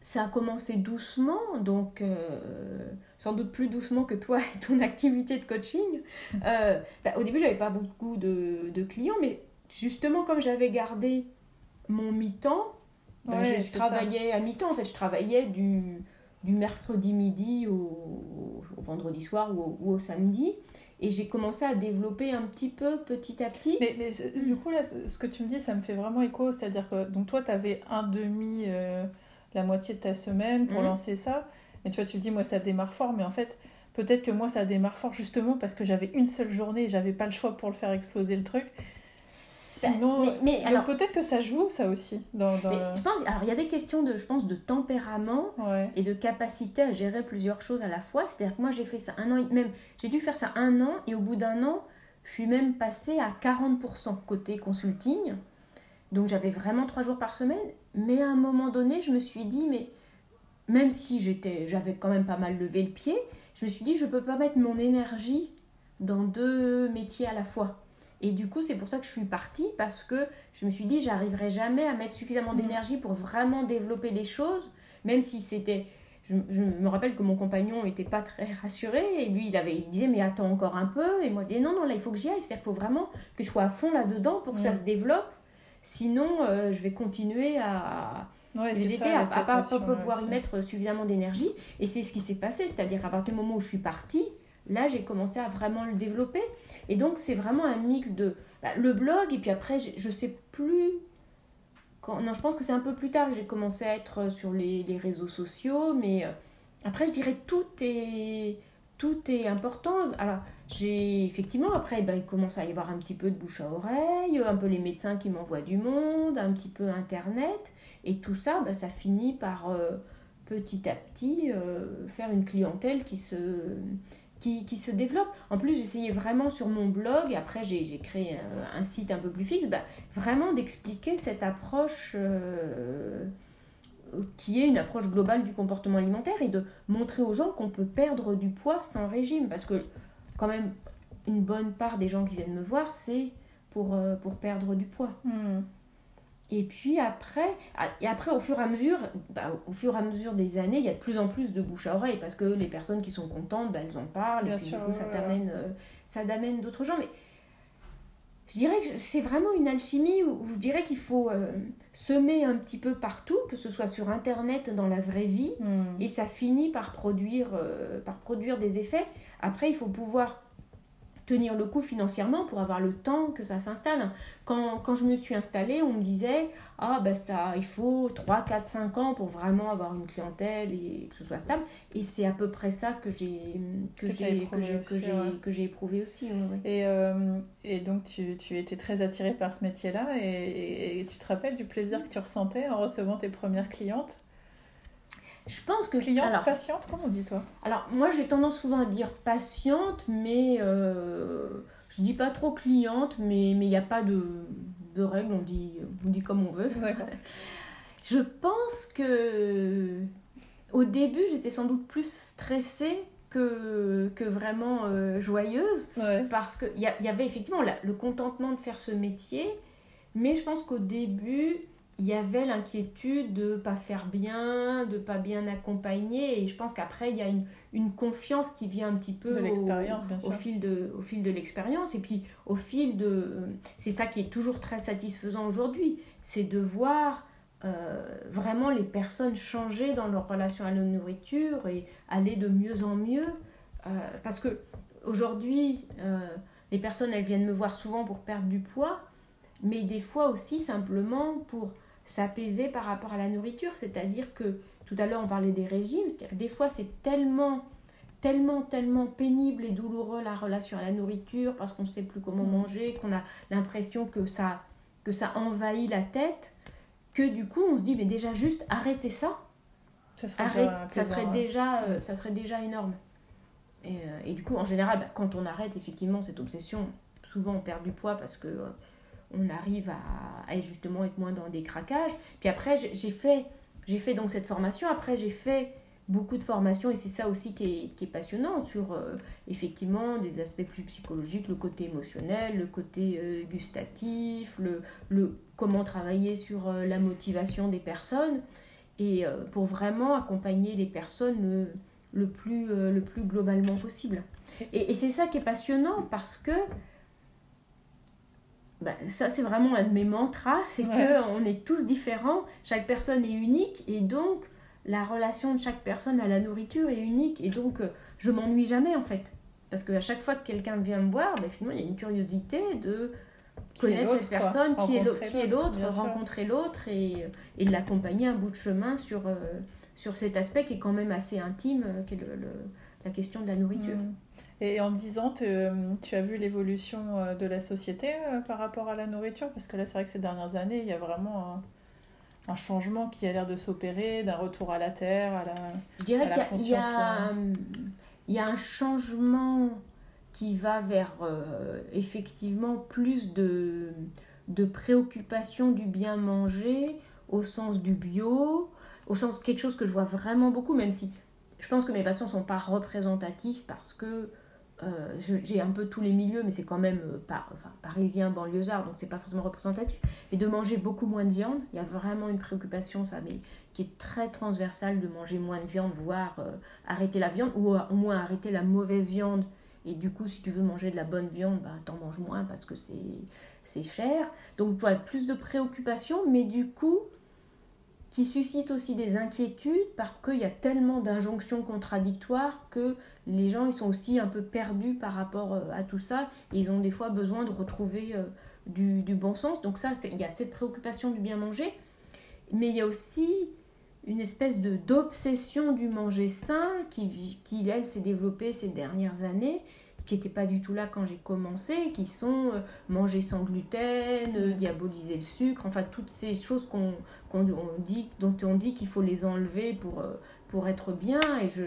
Speaker 2: ça a commencé doucement, donc euh, sans doute plus doucement que toi et ton activité de coaching. Euh, bah, au début, j'avais pas beaucoup de, de clients, mais justement, comme j'avais gardé mon mi-temps,
Speaker 3: Ouais,
Speaker 2: je travaillais à mi-temps. En fait, je travaillais du, du mercredi midi au, au vendredi soir ou au, ou au samedi. Et j'ai commencé à développer un petit peu, petit à petit.
Speaker 3: Mais, mais du coup, là, ce que tu me dis, ça me fait vraiment écho. C'est-à-dire que donc toi, tu avais un demi, euh, la moitié de ta semaine pour
Speaker 2: Mhm.
Speaker 3: lancer ça. Mais tu vois, tu me dis, moi, ça démarre fort. Mais en fait, peut-être que moi, ça démarre fort justement parce que j'avais une seule journée et j'avais pas le choix pour le faire exploser le truc. Sinon,
Speaker 2: mais, alors,
Speaker 3: peut-être que ça joue, ça aussi. Dans, dans
Speaker 2: mais je pense, alors il y a des questions de, je pense, de tempérament
Speaker 3: Ouais.
Speaker 2: et de capacité à gérer plusieurs choses à la fois. C'est-à-dire que moi, j'ai fait ça un an, et- même, j'ai dû faire ça un an, et au bout d'un an, je suis même passée à 40% côté consulting. Donc j'avais vraiment trois jours par semaine. Mais à un moment donné, je me suis dit, mais même si j'étais, j'avais quand même pas mal levé le pied, je me suis dit, je peux pas mettre mon énergie dans deux métiers à la fois. Et du coup, c'est pour ça que je suis partie, parce que je me suis dit, j'arriverai jamais à mettre suffisamment
Speaker 3: Mhm.
Speaker 2: d'énergie pour vraiment développer les choses, même si c'était... Je, je me rappelle que mon compagnon n'était pas très rassuré, et lui, il, avait, il disait, mais attends encore un peu, et moi, je disais, non, non, là, il faut que j'y aille, c'est-à-dire qu'il faut vraiment que je sois à fond là-dedans pour que ça
Speaker 3: Mhm.
Speaker 2: se développe, sinon, euh, je vais continuer à,
Speaker 3: Ouais, c'est
Speaker 2: J'étais
Speaker 3: ça,
Speaker 2: à, à pas, pas pouvoir y mettre suffisamment d'énergie. Et c'est ce qui s'est passé, c'est-à-dire à partir du moment où je suis partie, là j'ai commencé à vraiment le développer. Et donc c'est vraiment un mix de bah, le blog, et puis après je, sais plus. Quand, non, je pense que c'est un peu plus tard que j'ai commencé à être sur les, les réseaux sociaux, mais euh, après je dirais tout est, tout est important. Alors j'ai effectivement après ben, il commence à y avoir un petit peu de bouche à oreille, un peu les médecins qui m'envoient du monde, un petit peu internet. Et tout ça, bah, ça finit par euh, petit à petit euh, faire une clientèle qui se, qui, se développe. En plus, j'essayais vraiment sur mon blog, après j'ai créé un, un site un peu plus fixe, bah, vraiment d'expliquer cette approche euh, qui est une approche globale du comportement alimentaire et de montrer aux gens qu'on peut perdre du poids sans régime. Parce que quand même, une bonne part des gens qui viennent me voir, c'est pour, euh, pour perdre du poids.
Speaker 3: Hmm.
Speaker 2: Et puis après, et après au fur et à mesure, bah, au fur et à mesure des années, il y a de plus en plus de bouche à oreille parce que les personnes qui sont contentes, bah, elles en parlent
Speaker 3: Bien
Speaker 2: et puis
Speaker 3: sûr,
Speaker 2: du coup ça t'amène, euh, ça t'amène d'autres gens. Mais je dirais que c'est vraiment une alchimie où, où je dirais qu'il faut euh, semer un petit peu partout, que ce soit sur internet, dans la vraie vie,
Speaker 3: Hmm.
Speaker 2: et ça finit par produire, euh, par produire des effets. Après, il faut pouvoir tenir le coup financièrement pour avoir le temps que ça s'installe. Quand, quand je me suis installée, on me disait ah ben ça il faut 3 4 5 ans pour vraiment avoir une clientèle et que ce soit stable et c'est à peu près ça que j'ai que
Speaker 3: Que
Speaker 2: j'ai
Speaker 3: éprouvé
Speaker 2: que j'ai éprouvé aussi ouais.
Speaker 3: Et, euh, et donc, tu, tu étais très attirée par ce métier-là et, et- et tu te rappelles du plaisir que tu ressentais en recevant tes premières clientes?
Speaker 2: Je pense que
Speaker 3: Clientes,
Speaker 2: alors,
Speaker 3: patientes, comment on dit toi?
Speaker 2: Alors, moi, j'ai tendance souvent à dire patiente, mais euh, je dis pas trop cliente, mais il n'y a pas de, de règles, on dit, on dit comme on veut. Je pense que au début, j'étais sans doute plus stressée que, que vraiment euh, joyeuse,
Speaker 3: Ouais.
Speaker 2: parce qu'il y, y avait effectivement la- le contentement de faire ce métier, mais je pense qu'au début, il y avait l'inquiétude de pas faire bien, de pas bien accompagner, et je pense qu'après, il y a une, une confiance qui vient un petit peu
Speaker 3: De
Speaker 2: au- fil de, au fil de l'expérience. Et puis au fil de... C'est ça qui est toujours très satisfaisant aujourd'hui, c'est de voir euh, vraiment les personnes changer dans leur relation à la nourriture et aller de mieux en mieux. Euh, parce que aujourd'hui, euh, les personnes, elles viennent me voir souvent pour perdre du poids, mais des fois aussi simplement pour s'apaiser par rapport à la nourriture. C'est-à-dire que tout à l'heure, on parlait des régimes, c'est-à-dire que des fois, c'est tellement tellement, tellement pénible et douloureux la relation à la nourriture parce qu'on ne sait plus comment
Speaker 3: Mm.
Speaker 2: manger, qu'on a l'impression que ça, que ça envahit la tête, que du coup on se dit mais déjà juste arrêtez ça,
Speaker 3: Ça serait
Speaker 2: arrête,
Speaker 3: déjà
Speaker 2: ça serait déjà, euh, ça serait déjà énorme. Et, euh, et du coup en général bah, quand on arrête effectivement cette obsession, souvent on perd du poids parce que euh, on arrive à, justement être moins dans des craquages. Puis après j'ai fait, j'ai fait donc cette formation, après j'ai fait beaucoup de formations et c'est ça aussi qui est, passionnant sur euh, effectivement des aspects plus psychologiques, le côté émotionnel, le côté euh, gustatif, le, le comment travailler sur euh, la motivation des personnes et pour vraiment accompagner les personnes le, plus, le plus globalement possible. Et c'est ça qui est passionnant parce que bah, ça c'est vraiment un de mes mantras, c'est que on est tous différents, chaque personne est unique et donc la relation de chaque personne à la nourriture est unique et donc euh, je m'ennuie jamais en fait. Parce qu'à chaque fois que quelqu'un vient me voir, bah, finalement il y a une curiosité de connaître cette personne, qui est l'autre, rencontrer l'autre et, et de l'accompagner un bout de chemin sur, euh, sur cet aspect qui est quand même assez intime, euh, qui est le, la question de la nourriture. Mm.
Speaker 3: Et en 10 ans, tu as vu l'évolution euh, de la société par rapport à la nourriture? Parce que là, c'est vrai que ces dernières années, il y a vraiment un, un changement qui a l'air de s'opérer, d'un retour à la terre, à la.
Speaker 2: Je dirais qu'il y, y, y, a un changement qui va vers euh, effectivement plus de, de préoccupation du bien manger au sens du bio, au sens quelque chose que je vois vraiment beaucoup, même si je pense que mes patients ne sont pas représentatifs parce que euh, j'ai un peu tous les milieux, mais c'est quand même euh, par, enfin, parisien, banlieusard, donc c'est pas forcément représentatif. Mais de manger beaucoup moins de viande, il y a vraiment une préoccupation, ça, mais qui est très transversale de manger moins de viande, voire arrêter la viande, ou au moins arrêter la mauvaise viande et du coup, si tu veux manger de la bonne viande, bah, t'en manges moins parce que c'est cher. Donc, as plus de préoccupations, mais du coup, qui suscite aussi des inquiétudes parce qu'il y a tellement d'injonctions contradictoires que les gens ils sont aussi un peu perdus par rapport euh, à tout ça et ils ont des fois besoin de retrouver euh, du, bon sens. Donc ça, il y a cette préoccupation du bien manger, mais il y a aussi une espèce de d'obsession du manger sain qui, qui elle, s'est développée ces dernières années, qui n'était pas du tout là quand j'ai commencé, qui sont euh, manger sans gluten, diaboliser le sucre, enfin toutes ces choses qu'on dit, dont on dit qu'il faut les enlever pour, pour être bien. Et je,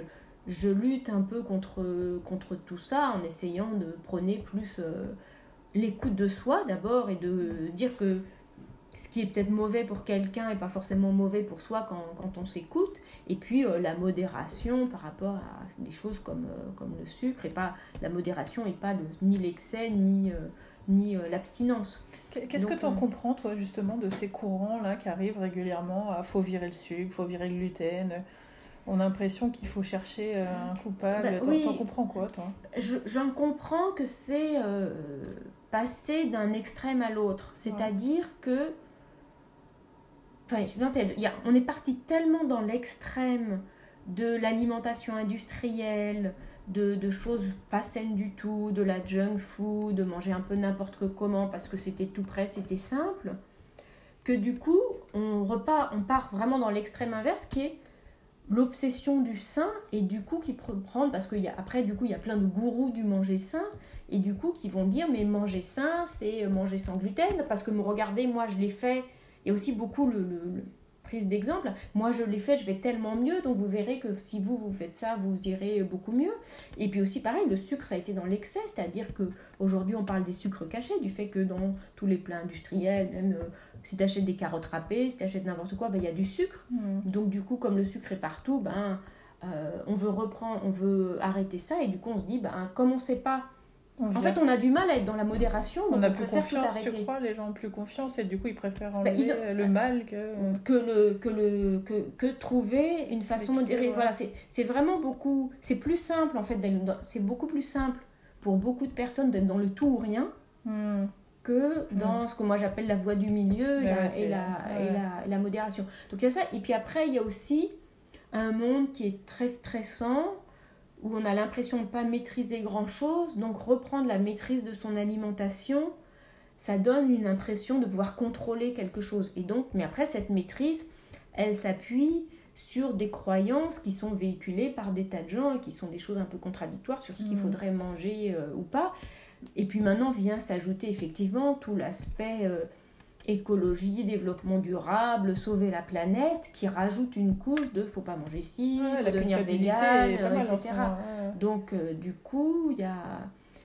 Speaker 2: je lutte un peu contre, contre tout ça en essayant de prôner plus l'écoute de soi d'abord et de dire que ce qui est peut-être mauvais pour quelqu'un et pas forcément mauvais pour soi quand, quand on s'écoute. Et puis euh, la modération par rapport à des choses comme, euh, comme le sucre, et pas la modération et pas le, ni l'excès ni, euh, ni l'abstinence.
Speaker 3: Qu'est-ce que tu en comprends, toi, justement, de ces courants-là qui arrivent régulièrement à faut virer le sucre, faut virer le gluten on a l'impression qu'il faut chercher un coupable. Bah, oui. T'en comprends quoi, toi?
Speaker 2: J'en comprends que c'est passer d'un extrême à l'autre. C'est-à-dire que on est parti tellement dans l'extrême de l'alimentation industrielle, de, choses pas saines du tout, de la junk food, de manger un peu n'importe comment parce que c'était tout prêt, c'était simple, que du coup, on, repart, on part vraiment dans l'extrême inverse qui est l'obsession du sain et du coup qui prend parce qu'il y a après du coup il y a plein de gourous du manger sain et du coup qui vont dire mais manger sain c'est manger sans gluten parce que regardez moi je l'ai fait et aussi beaucoup le, prise d'exemple. Moi, je l'ai fait, je vais tellement mieux, donc vous verrez que si vous, vous faites ça, vous irez beaucoup mieux. Et puis aussi, pareil, le sucre, ça a été dans l'excès, c'est-à-dire que aujourd'hui on parle des sucres cachés, du fait que dans tous les plats industriels, même euh, si tu achètes des carottes râpées, si tu achètes n'importe quoi, ben, il y a du sucre. Mmh. Donc, du coup, comme le sucre est partout, ben, euh, on veut reprendre, on veut arrêter ça, et du coup, on se dit, ben, comme on ne sait pas en fait, on a du mal à être dans la modération.
Speaker 3: on a plus confiance, tu crois Les gens ont plus confiance et du coup, ils préfèrent bah, enlever le mal que...
Speaker 2: Que, le, que, le, que, que trouver une façon modérée. Voilà, c'est vraiment beaucoup... C'est plus simple, en fait. C'est beaucoup plus simple pour beaucoup de personnes d'être dans le tout ou rien hmm. Que dans hmm. ce que moi j'appelle la voie du milieu et, la, et, la, et la, la modération. Donc il y a ça. Et puis après, il y a aussi un monde qui est très stressant où on a l'impression de ne pas maîtriser grand-chose, donc reprendre la maîtrise de son alimentation, ça donne une impression de pouvoir contrôler quelque chose. Et donc, mais après, cette maîtrise, elle s'appuie sur des croyances qui sont véhiculées par des tas de gens et qui sont des choses un peu contradictoires sur ce qu'il mmh. faudrait manger euh, ou pas. Et puis maintenant vient s'ajouter effectivement tout l'aspect euh, écologie, développement durable, sauver la planète, qui rajoute une couche de faut pas manger ci, faut devenir vegan, etc. Donc euh, du coup, il y a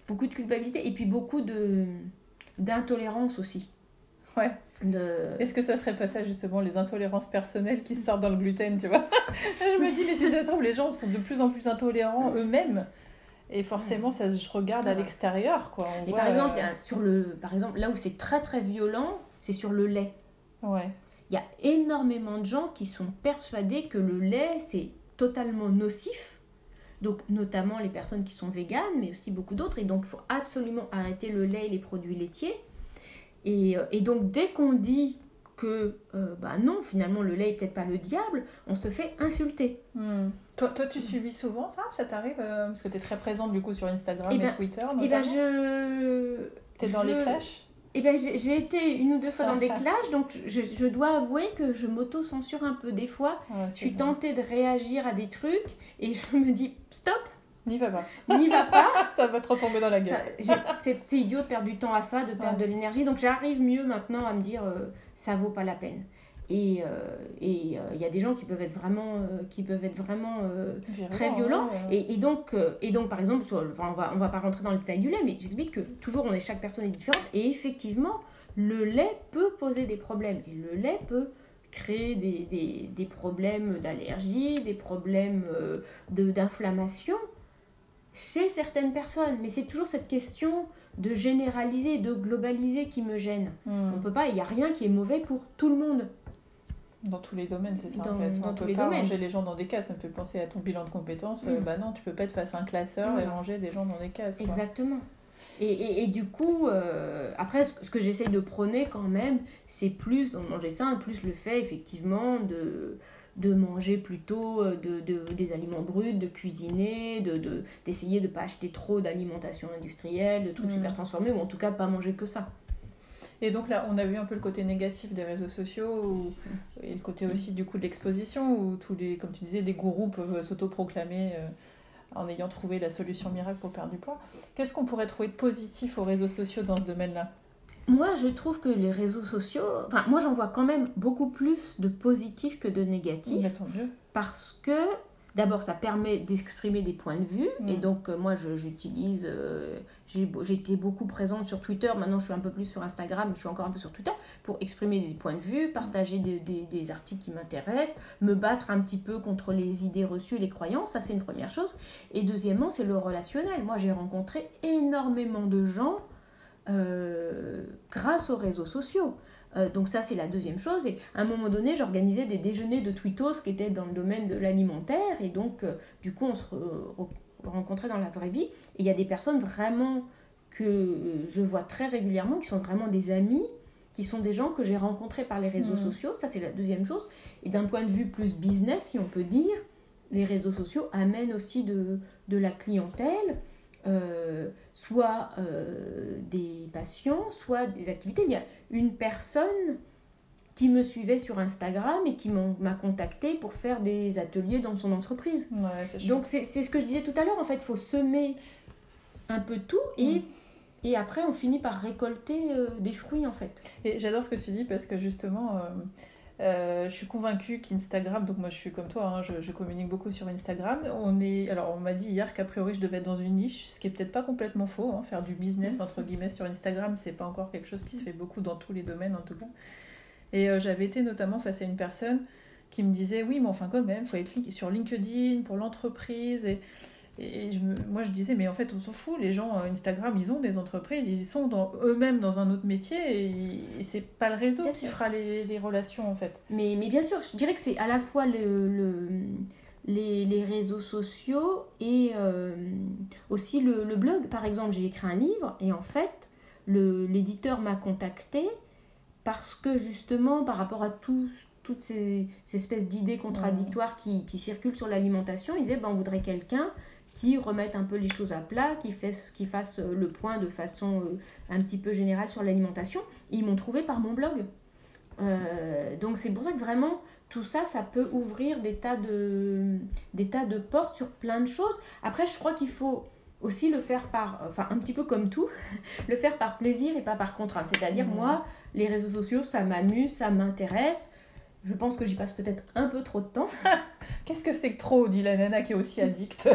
Speaker 2: beaucoup de culpabilité et puis beaucoup de d'intolérance aussi.
Speaker 3: Ouais. De... Est-ce que ça serait pas ça justement, les intolérances personnelles qui sortent dans le gluten, tu vois? Je me dis, mais si ça se trouve, les gens sont de plus en plus intolérants eux-mêmes. Et forcément, ça se regarde à l'extérieur, quoi.
Speaker 2: et par exemple, euh, sur le, par exemple, là où c'est très très violent, c'est sur le lait.
Speaker 3: Ouais.
Speaker 2: Il y a énormément de gens qui sont persuadés que le lait, c'est totalement nocif. Donc, notamment les personnes qui sont véganes, mais aussi beaucoup d'autres. Et donc, il faut absolument arrêter le lait et les produits laitiers. Et, et donc, dès qu'on dit que euh, bah non, finalement le lait est peut-être pas le diable, on se fait insulter.
Speaker 3: Hmm. Toi, toi, tu subis souvent ça? Ça t'arrive euh, Parce que tu es très présente du coup sur Instagram eh et,
Speaker 2: ben,
Speaker 3: Twitter
Speaker 2: eh ben, notamment. Et ben je...
Speaker 3: T'es dans les clashs?
Speaker 2: Eh ben, j'ai été une ou deux fois dans des clashs, donc je, je dois avouer que je m'auto-censure un peu des fois. je suis tentée de réagir à des trucs et je me dis stop,
Speaker 3: N'y va pas.
Speaker 2: N'y va pas.
Speaker 3: ça va te retomber dans la gueule.
Speaker 2: C'est idiot de perdre du temps à ça, de perdre de l'énergie. Donc j'arrive mieux maintenant à me dire euh, ça vaut pas la peine. Et il euh, et, euh, y a des gens qui peuvent être vraiment, qui peuvent être vraiment très violents. Et, et, donc, et donc, par exemple, sur, enfin, on va, on va pas rentrer dans le détail du lait, mais j'explique que toujours, on est, chaque personne est différente. Et effectivement, le lait peut poser des problèmes. Et le lait peut créer des, des, des problèmes d'allergie, des problèmes d'inflammation chez certaines personnes. Mais c'est toujours cette question de généraliser, de globaliser qui me gêne. Hmm. On peut pas, il n'y a rien qui est mauvais pour tout le monde.
Speaker 3: Dans tous les domaines, c'est ça en fait.
Speaker 2: Dans
Speaker 3: on peut
Speaker 2: les
Speaker 3: pas
Speaker 2: domaines.
Speaker 3: ranger les gens dans des cases. Ça me fait penser à ton bilan de compétences. Hmm. bah non, tu peux pas être face à un classeur et ranger des gens dans des cases.
Speaker 2: Exactement. Et, et, et, du coup, euh, après, ce que j'essaye de prôner quand même, c'est plus dans le manger sain, plus le fait effectivement de de manger plutôt euh, de, de, des aliments bruts, de cuisiner, d'essayer de, d'essayer de ne pas acheter trop d'alimentation industrielle, de trucs mm. super transformés, ou en tout cas pas manger que ça.
Speaker 3: Et donc là, on a vu un peu le côté négatif des réseaux sociaux et le côté aussi du coup de l'exposition où tous les, comme tu disais, des gourous peuvent s'autoproclamer euh, en ayant trouvé la solution miracle pour perdre du poids. Qu'est-ce qu'on pourrait trouver de positif aux réseaux sociaux dans ce domaine-là?
Speaker 2: Moi, je trouve que les réseaux sociaux, enfin, moi j'en vois quand même beaucoup plus de positifs que de négatifs. Parce que, d'abord, ça permet d'exprimer des points de vue. Et mm. donc, euh, moi, j'utilise, euh, j'ai été beaucoup présente sur Twitter. Maintenant, je suis un peu plus sur Instagram, je suis encore un peu sur Twitter pour exprimer des points de vue, partager des, des articles qui m'intéressent, me battre un petit peu contre les idées reçues, les croyances. Ça, c'est une première chose. Et deuxièmement, c'est le relationnel. Moi, j'ai rencontré énormément de gens euh, grâce aux réseaux sociaux. Euh, donc ça, c'est la deuxième chose. Et à un moment donné, j'organisais des déjeuners de twittos qui étaient dans le domaine de l'alimentaire. Et donc, euh, du coup, on se rencontrait dans la vraie vie. Et il y a des personnes vraiment que je vois très régulièrement, qui sont vraiment des amis, qui sont des gens que j'ai rencontrés par les réseaux mmh. sociaux. Ça, c'est la deuxième chose. Et d'un point de vue plus business, si on peut dire, les réseaux sociaux amènent aussi de, de la clientèle. Euh, soit euh, des patients, soit des activités. Il y a une personne qui me suivait sur Instagram et qui m'a contacté pour faire des ateliers dans son entreprise. Donc c'est ce que je disais tout à l'heure, en fait, il faut semer un peu tout et... Mm. Et après, on finit par récolter euh, des fruits, en fait.
Speaker 3: Et j'adore ce que tu dis parce que justement, euh, je suis convaincue qu'Instagram, donc moi je suis comme toi, hein, je, communique beaucoup sur Instagram. On est, alors on m'a dit hier qu'a priori je devais être dans une niche, ce qui est peut-être pas complètement faux. Hein, faire du business entre guillemets sur Instagram, c'est pas encore quelque chose qui se fait beaucoup dans tous les domaines en tout cas. Et euh, j'avais été notamment face à une personne qui me disait oui, mais enfin quand même, faut être sur LinkedIn pour l'entreprise et je moi, je disais, mais en fait, on s'en fout. Les gens, euh, Instagram, ils ont des entreprises, ils sont eux-mêmes dans un autre métier et, c'est pas le réseau qui fera les, les, relations, en fait.
Speaker 2: Mais, mais bien sûr, je dirais que c'est à la fois le, le les, les, réseaux sociaux et euh, aussi le, le, blog. Par exemple, j'ai écrit un livre et en fait, l'éditeur m'a contacté parce que justement, par rapport à tout, toutes ces, ces espèces d'idées contradictoires qui, qui, circulent sur l'alimentation, il disait ben, on voudrait quelqu'un qui remettent un peu les choses à plat, qui, fait, qui fassent euh, le point de façon euh, un petit peu générale sur l'alimentation. Ils m'ont trouvé par mon blog. Euh, donc c'est pour ça que vraiment tout ça, ça peut ouvrir des tas, de, des tas de portes sur plein de choses. Après, je crois qu'il faut aussi le faire par, enfin un petit peu comme tout, le faire par plaisir et pas par contrainte. C'est-à-dire, mmh. moi, les réseaux sociaux, ça m'amuse, ça m'intéresse. Je pense que j'y passe peut-être un peu trop de temps.
Speaker 3: Qu'est-ce que c'est que trop, dit la nana qui est aussi addicte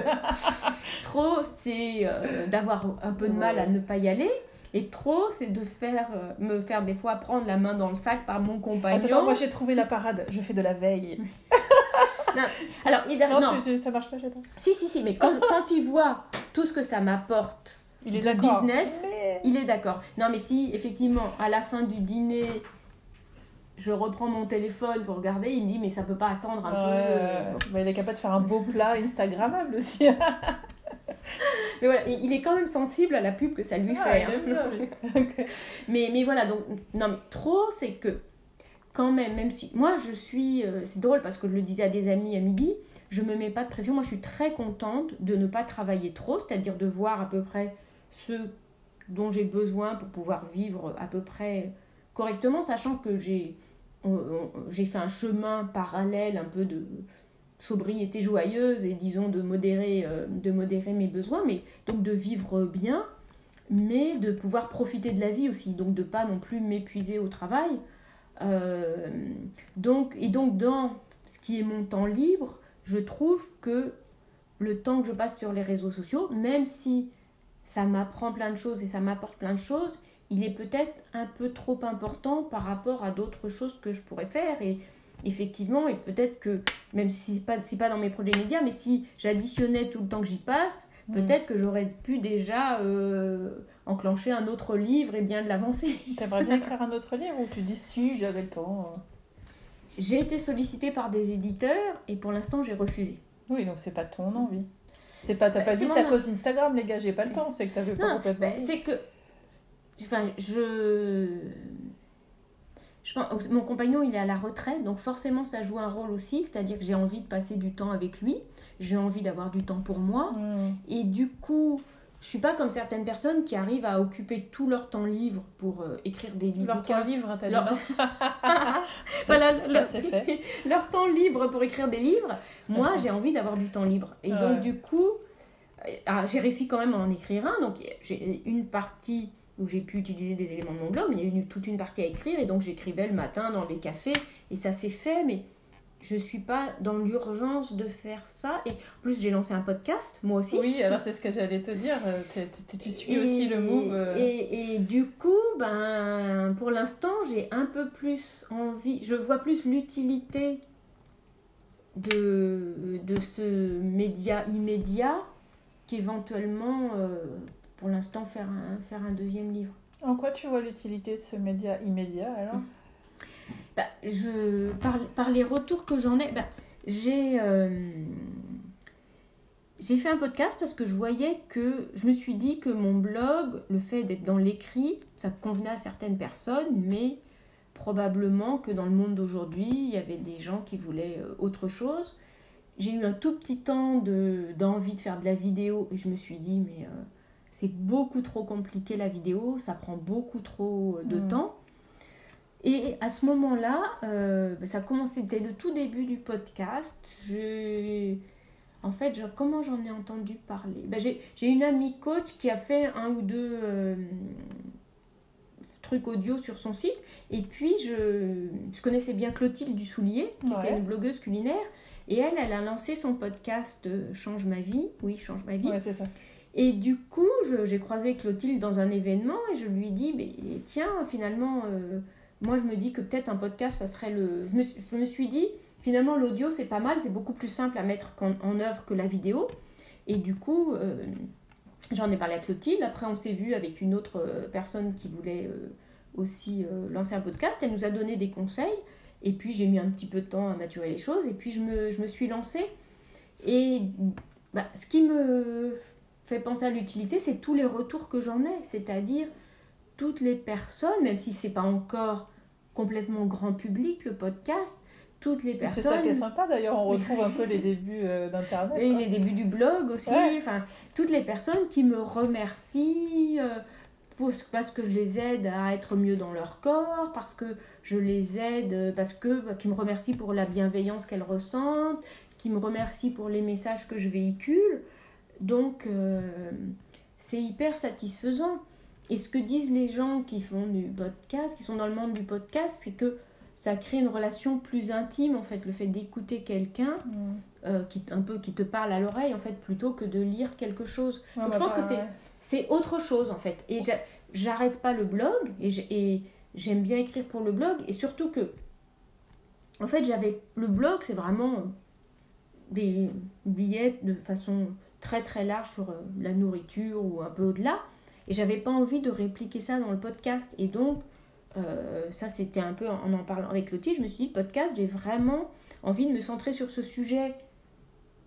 Speaker 2: Trop, c'est euh, d'avoir un peu de mal à ne pas y aller. Et trop, c'est de faire, euh, me faire des fois prendre la main dans le sac par mon compagnon.
Speaker 3: Attends, moi j'ai trouvé la parade. Je fais de la veille.
Speaker 2: non, alors, il
Speaker 3: non, non. ça marche pas toi.
Speaker 2: Si, si, si, mais quand, quand il voit tout ce que ça m'apporte,
Speaker 3: il est
Speaker 2: business, il est d'accord. Non, mais si, effectivement, à la fin du dîner, je reprends mon téléphone pour regarder, il me dit mais ça peut pas attendre un peu.
Speaker 3: Mais il est capable de faire un beau plat Instagrammable aussi.
Speaker 2: mais voilà, il est quand même sensible à la pub que ça lui ah, fait. Hein. mais, mais voilà, donc, non, mais trop, c'est que quand même, même si. Moi, je suis. Euh, c'est drôle parce que je le disais à des amis à midi, je me mets pas de pression. Moi, je suis très contente de ne pas travailler trop, c'est-à-dire de voir à peu près ce dont j'ai besoin pour pouvoir vivre à peu près correctement, sachant que j'ai j'ai fait un chemin parallèle un peu de sobriété joyeuse et disons de modérer, euh, de modérer mes besoins, mais donc de vivre bien, mais de pouvoir profiter de la vie aussi, donc de pas non plus m'épuiser au travail. Euh, donc, et donc dans ce qui est mon temps libre, je trouve que le temps que je passe sur les réseaux sociaux, même si ça m'apprend plein de choses et ça m'apporte plein de choses, il est peut-être un peu trop important par rapport à d'autres choses que je pourrais faire. Et effectivement, et peut-être que, même si ce n'est pas, pas dans mes projets médias, mais si j'additionnais tout le temps que j'y passe, mm. peut-être que j'aurais pu déjà euh, enclencher un autre livre et bien de l'avancer.
Speaker 3: Tu aimerais bien écrire un autre livre ou tu dis si j'avais le temps euh
Speaker 2: J'ai été sollicitée par des éditeurs et pour l'instant j'ai refusé.
Speaker 3: Oui, donc c'est pas ton envie. C'est pas, t'as bah, pas dit c'est à cause d'Instagram, les gars, j'ai pas le temps, c'est que t'avais pas complètement.
Speaker 2: Bah, c'est que Enfin, je. je pense, mon compagnon, il est à la retraite, donc forcément, ça joue un rôle aussi. C'est-à-dire que j'ai envie de passer du temps avec lui, j'ai envie d'avoir du temps pour moi. Mm. Et du coup, je suis pas comme certaines personnes qui arrivent à occuper tout leur temps libre pour euh, écrire des livres.
Speaker 3: Leur temps libre, t'as leur...
Speaker 2: ça, c'est fait. leur temps libre pour écrire des livres. Moi, j'ai envie d'avoir du temps libre. Et donc, du coup, euh, ah, j'ai réussi quand même à en écrire un. Donc, j'ai une partie où j'ai pu utiliser des éléments de mon blog, mais il y a eu toute une partie à écrire, et donc j'écrivais le matin dans les cafés, et ça s'est fait, mais je suis pas dans l'urgence de faire ça. Et en plus, j'ai lancé un podcast, moi aussi.
Speaker 3: Oui, alors c'est ce que j'allais te dire. Euh, tu suis aussi le move. Euh.
Speaker 2: Et, et, du coup, ben, pour l'instant, j'ai un peu plus envie, je vois plus l'utilité de, de ce média immédiat qu'éventuellement euh, pour l'instant faire un, faire un deuxième livre.
Speaker 3: En quoi tu vois l'utilité de ce média immédiat alors?
Speaker 2: Bah, je, par, par, les retours que j'en ai, bah, j'ai euh, j'ai fait un podcast parce que je voyais que je me suis dit que mon blog, le fait d'être dans l'écrit, ça convenait à certaines personnes, mais probablement que dans le monde d'aujourd'hui, il y avait des gens qui voulaient euh, autre chose. J'ai eu un tout petit temps d'envie de, de, faire de la vidéo et je me suis dit, mais euh, c'est beaucoup trop compliqué la vidéo, ça prend beaucoup trop de mm. temps. Et à ce moment-là, euh, bah, ça commençait, c'était le tout début du podcast. Je, en fait, je, comment j'en ai entendu parler? Bah, J'ai une amie coach qui a fait un ou deux euh, trucs audio sur son site. Et puis, je, je connaissais bien Clotilde Dussoulier, qui était une blogueuse culinaire. Et elle, elle a lancé son podcast euh, Change ma vie. Oui, Change ma vie.
Speaker 3: Ouais, c'est ça.
Speaker 2: Et du coup, j'ai croisé Clotilde dans un événement et je lui dis, mais, tiens, finalement, euh, moi je me dis que peut-être un podcast, ça serait le... Je me, je me suis dit, finalement, l'audio, c'est pas mal, c'est beaucoup plus simple à mettre en, œuvre que la vidéo. Et du coup, euh, j'en ai parlé à Clotilde. Après, on s'est vu avec une autre euh, personne qui voulait aussi lancer un podcast. Elle nous a donné des conseils. Et puis, j'ai mis un petit peu de temps à maturer les choses. Et puis, je me, je me suis lancée. Et bah, ce qui me fait penser à l'utilité, c'est tous les retours que j'en ai, c'est-à-dire toutes les personnes, même si c'est pas encore complètement grand public le podcast, toutes les personnes.
Speaker 3: C'est ça qui est sympa d'ailleurs, on retrouve un peu les débuts euh, d'Internet.
Speaker 2: Et les débuts du blog aussi, enfin, toutes les personnes qui me remercient euh, parce que je les aide à être mieux dans leur corps, parce que je les aide, euh, parce que, bah, qui me remercient pour la bienveillance qu'elles ressentent, qui me remercient pour les messages que je véhicule. Donc, euh, c'est hyper satisfaisant. Et ce que disent les gens qui font du podcast, qui sont dans le monde du podcast, c'est que ça crée une relation plus intime, en fait, le fait d'écouter quelqu'un, mm. euh, qui, un peu qui te parle à l'oreille, en fait, plutôt que de lire quelque chose. Donc, je pense que c'est, c'est autre chose, en fait. Et j'arrête pas le blog, et j'aime bien écrire pour le blog, et surtout que, en fait, j'avais, le blog, c'est vraiment des billets de façon très très large sur euh, la nourriture ou un peu au-delà. Et j'avais pas envie de répliquer ça dans le podcast. Et donc, euh, ça c'était un peu en en parlant avec Lottie, je me suis dit, podcast, j'ai vraiment envie de me centrer sur ce sujet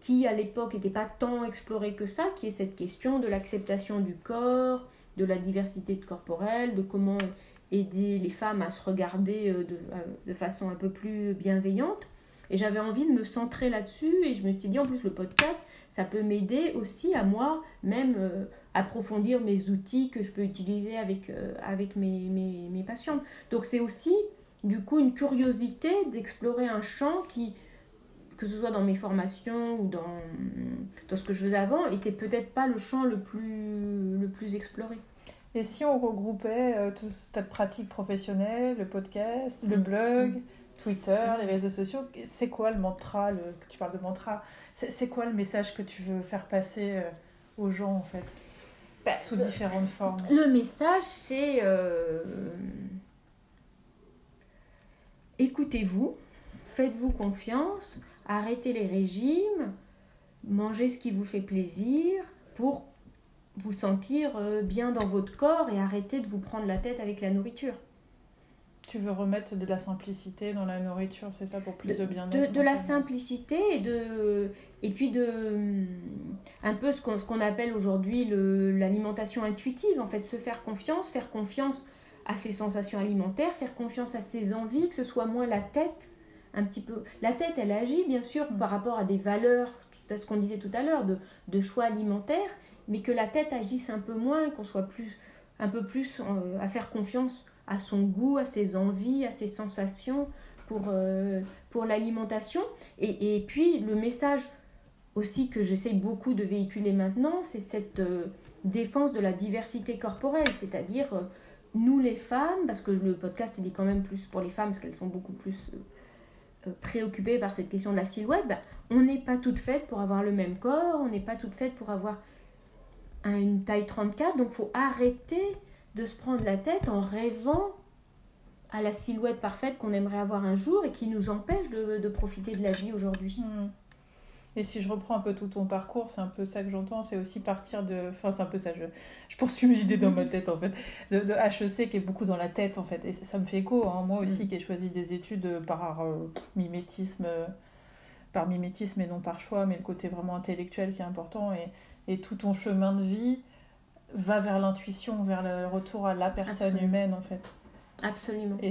Speaker 2: qui à l'époque n'était pas tant explorée que ça, qui est cette question de l'acceptation du corps, de la diversité corporelle, de comment aider les femmes à se regarder euh, de, de façon un peu plus bienveillante. Et j'avais envie de me centrer là-dessus et je me suis dit en plus le podcast, ça peut m'aider aussi à moi même euh, approfondir mes outils que je peux utiliser avec, avec mes, mes, mes patientes. Donc c'est aussi du coup une curiosité d'explorer un champ qui, que ce soit dans mes formations ou dans, dans ce que je faisais avant, était peut-être pas le champ le plus, le plus exploré.
Speaker 3: Et si on regroupait euh, toute cette pratique professionnelle, le podcast, le mm. blog, mm. Twitter, les réseaux sociaux, c'est quoi le mantra, le, tu parles de mantra, c'est quoi le message que tu veux faire passer euh, aux gens en fait? Bah, Sous différentes formes.
Speaker 2: Le message c'est euh, écoutez-vous, faites-vous confiance, arrêtez les régimes, mangez ce qui vous fait plaisir pour vous sentir euh, bien dans votre corps et arrêter de vous prendre la tête avec la nourriture.
Speaker 3: Tu veux remettre de la simplicité dans la nourriture, c'est ça, pour plus de,
Speaker 2: bien-être De, la simplicité et, de, et puis de hum, un peu ce qu'on, ce qu'on appelle aujourd'hui l'alimentation intuitive, en fait, se faire confiance, faire confiance à ses sensations alimentaires, faire confiance à ses envies, que ce soit moins la tête, un petit peu. La tête, elle agit bien sûr mm. par rapport à des valeurs, à ce qu'on disait tout à l'heure, de, de choix alimentaires, mais que la tête agisse un peu moins, qu'on soit plus, un peu plus euh, à faire confiance à son goût, à ses envies, à ses sensations pour, euh, pour l'alimentation. Et, et, puis le message aussi que j'essaie beaucoup de véhiculer maintenant, c'est cette euh, défense de la diversité corporelle, c'est-à-dire nous les femmes, parce que le podcast il est quand même plus pour les femmes, parce qu'elles sont beaucoup plus préoccupées par cette question de la silhouette, ben, on n'est pas toutes faites pour avoir le même corps, on n'est pas toutes faites pour avoir une taille 34, donc faut arrêter de se prendre la tête en rêvant à la silhouette parfaite qu'on aimerait avoir un jour et qui nous empêche de, de profiter de la vie aujourd'hui. Hmm.
Speaker 3: Et si je reprends un peu tout ton parcours, c'est un peu ça que j'entends, c'est aussi partir de... Enfin, c'est un peu ça, je, je poursuis l'idée dans ma tête, en fait, de, de, HEC qui est beaucoup dans la tête, en fait. Et ça, me fait écho, hein. moi aussi, hmm. qui ai choisi des études par euh, mimétisme, par mimétisme et non par choix, mais le côté vraiment intellectuel qui est important. Et, et tout ton chemin de vie va vers l'intuition, vers le retour à la personne humaine en fait.
Speaker 2: Absolument.
Speaker 3: Et,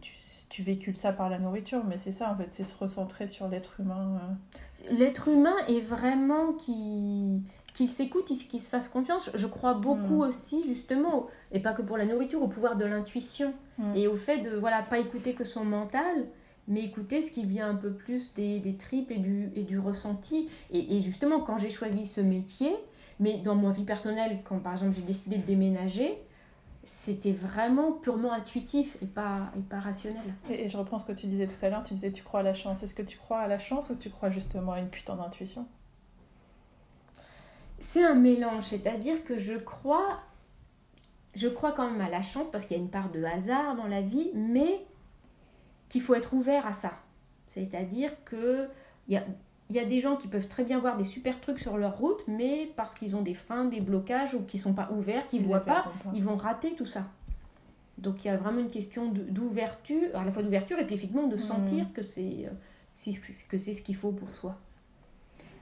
Speaker 3: tu, tu, véhicules ça par la nourriture, mais c'est ça en fait, c'est se recentrer sur l'être humain.
Speaker 2: Euh. L'être humain est vraiment qui qu'il s'écoute, qu'il se fasse confiance. Je crois beaucoup mm. aussi, justement, et pas que pour la nourriture, au pouvoir de l'intuition mm. et au fait de voilà pas écouter que son mental, mais écouter ce qui vient un peu plus des, des tripes et du, et du ressenti. Et, et justement, quand j'ai choisi ce métier, mais dans ma vie personnelle, quand par exemple j'ai décidé de déménager, c'était vraiment purement intuitif et pas, et pas rationnel.
Speaker 3: Et, je reprends ce que tu disais tout à l'heure, tu disais tu crois à la chance. Est-ce que tu crois à la chance ou tu crois justement à une putain d'intuition?
Speaker 2: C'est un mélange, c'est-à-dire que je crois, je crois quand même à la chance parce qu'il y a une part de hasard dans la vie, mais qu'il faut être ouvert à ça. C'est-à-dire que il y a, y a, des gens qui peuvent très bien voir des super trucs sur leur route, mais parce qu'ils ont des freins, des blocages ou qu'ils sont pas ouverts, qu'ils voient pas, ils vont rater tout ça. Donc il y a vraiment une question d'ouverture, à la fois d'ouverture et puis effectivement de sentir que c'est que c'est ce qu'il faut pour soi.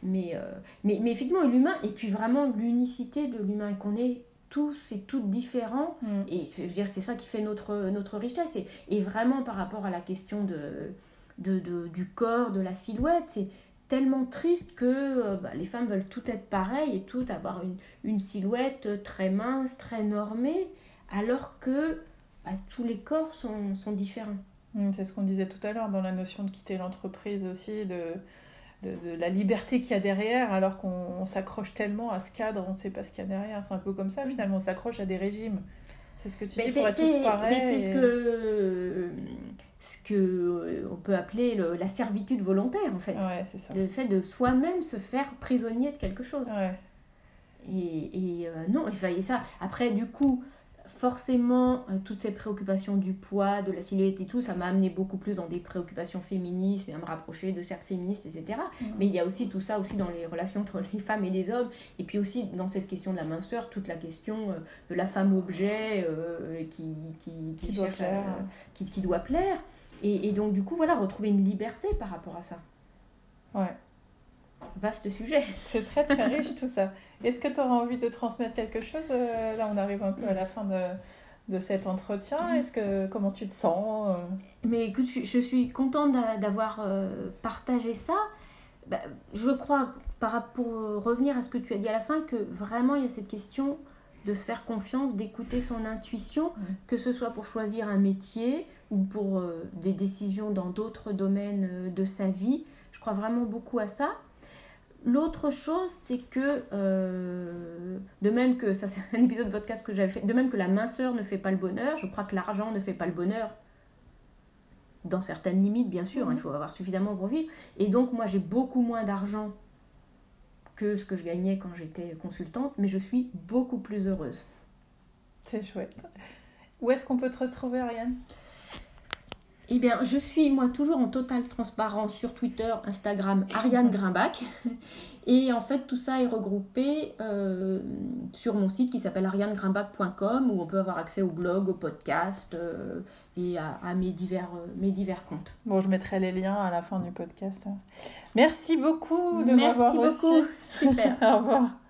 Speaker 2: Mais, euh, mais, mais effectivement, l'humain, et puis vraiment l'unicité de l'humain, qu'on est tous et toutes différents. Mm. Et je veux dire, c'est ça qui fait notre, notre richesse. Et, et, vraiment, par rapport à la question de, de, de du corps, de la silhouette, c'est tellement triste que euh, bah, les femmes veulent toutes être pareilles et toutes avoir une, une silhouette très mince, très normée, alors que bah, tous les corps sont, sont différents.
Speaker 3: Mm, c'est ce qu'on disait tout à l'heure dans la notion de quitter l'entreprise aussi, de de, la liberté qu'il y a derrière, alors qu'on s'accroche tellement à ce cadre, on ne sait pas ce qu'il y a derrière. C'est un peu comme ça, finalement, on s'accroche à des régimes. C'est ce que tu dis pour être tous pareils.
Speaker 2: c'est ce que, ce que euh, on peut appeler la servitude volontaire, en fait.
Speaker 3: Ouais, c'est ça.
Speaker 2: Le fait de soi-même se faire prisonnier de quelque chose.
Speaker 3: Ouais.
Speaker 2: Et, et euh, non, il fallait ça. Après, du coup, forcément, euh, toutes ces préoccupations du poids, de la silhouette et tout, ça m'a amené beaucoup plus dans des préoccupations féministes et à me rapprocher de certes féministes, etc. Mhm. Mais il y a aussi tout ça aussi dans les relations entre les femmes et les hommes. Et puis aussi dans cette question de la minceur, toute la question euh, de la femme objet euh, qui, qui, qui, doit plaire. qui, qui, doit plaire. Et, et, donc, du coup, voilà, retrouver une liberté par rapport à ça.
Speaker 3: Ouais.
Speaker 2: Vaste sujet.
Speaker 3: C'est très très riche tout ça. Est-ce que tu auras envie de transmettre quelque chose euh, Là, on arrive un peu à la fin de, de cet entretien. Mm. Est-ce que comment tu te sens euh?
Speaker 2: Mais écoute, je, suis contente d'avoir euh, partagé ça. Bah, je crois, pour revenir à ce que tu as dit à la fin, que vraiment il y a cette question de se faire confiance, d'écouter son intuition, mm. que ce soit pour choisir un métier ou pour des décisions dans d'autres domaines de sa vie. Je crois vraiment beaucoup à ça. L'autre chose, c'est que, euh, de même que, ça c'est un épisode de podcast que j'avais fait, de même que la minceur ne fait pas le bonheur, je crois que l'argent ne fait pas le bonheur, dans certaines limites, bien sûr, hein, il mhm. faut avoir suffisamment pour vivre. Et donc, moi, j'ai beaucoup moins d'argent que ce que je gagnais quand j'étais consultante, mais je suis beaucoup plus heureuse.
Speaker 3: C'est chouette. Où est-ce qu'on peut te retrouver, Ariane?
Speaker 2: Eh bien, je suis moi toujours en totale transparence sur Twitter, Instagram, Ariane Grimbach. Et en fait, tout ça est regroupé euh, sur mon site qui s'appelle arianegrimbach.com où on peut avoir accès au blog, au podcast euh, et à, mes, divers, euh, mes divers comptes.
Speaker 3: Bon, je mettrai les liens à la fin du podcast. Merci beaucoup de m'avoir reçu.
Speaker 2: Merci beaucoup. Super.
Speaker 3: Au revoir.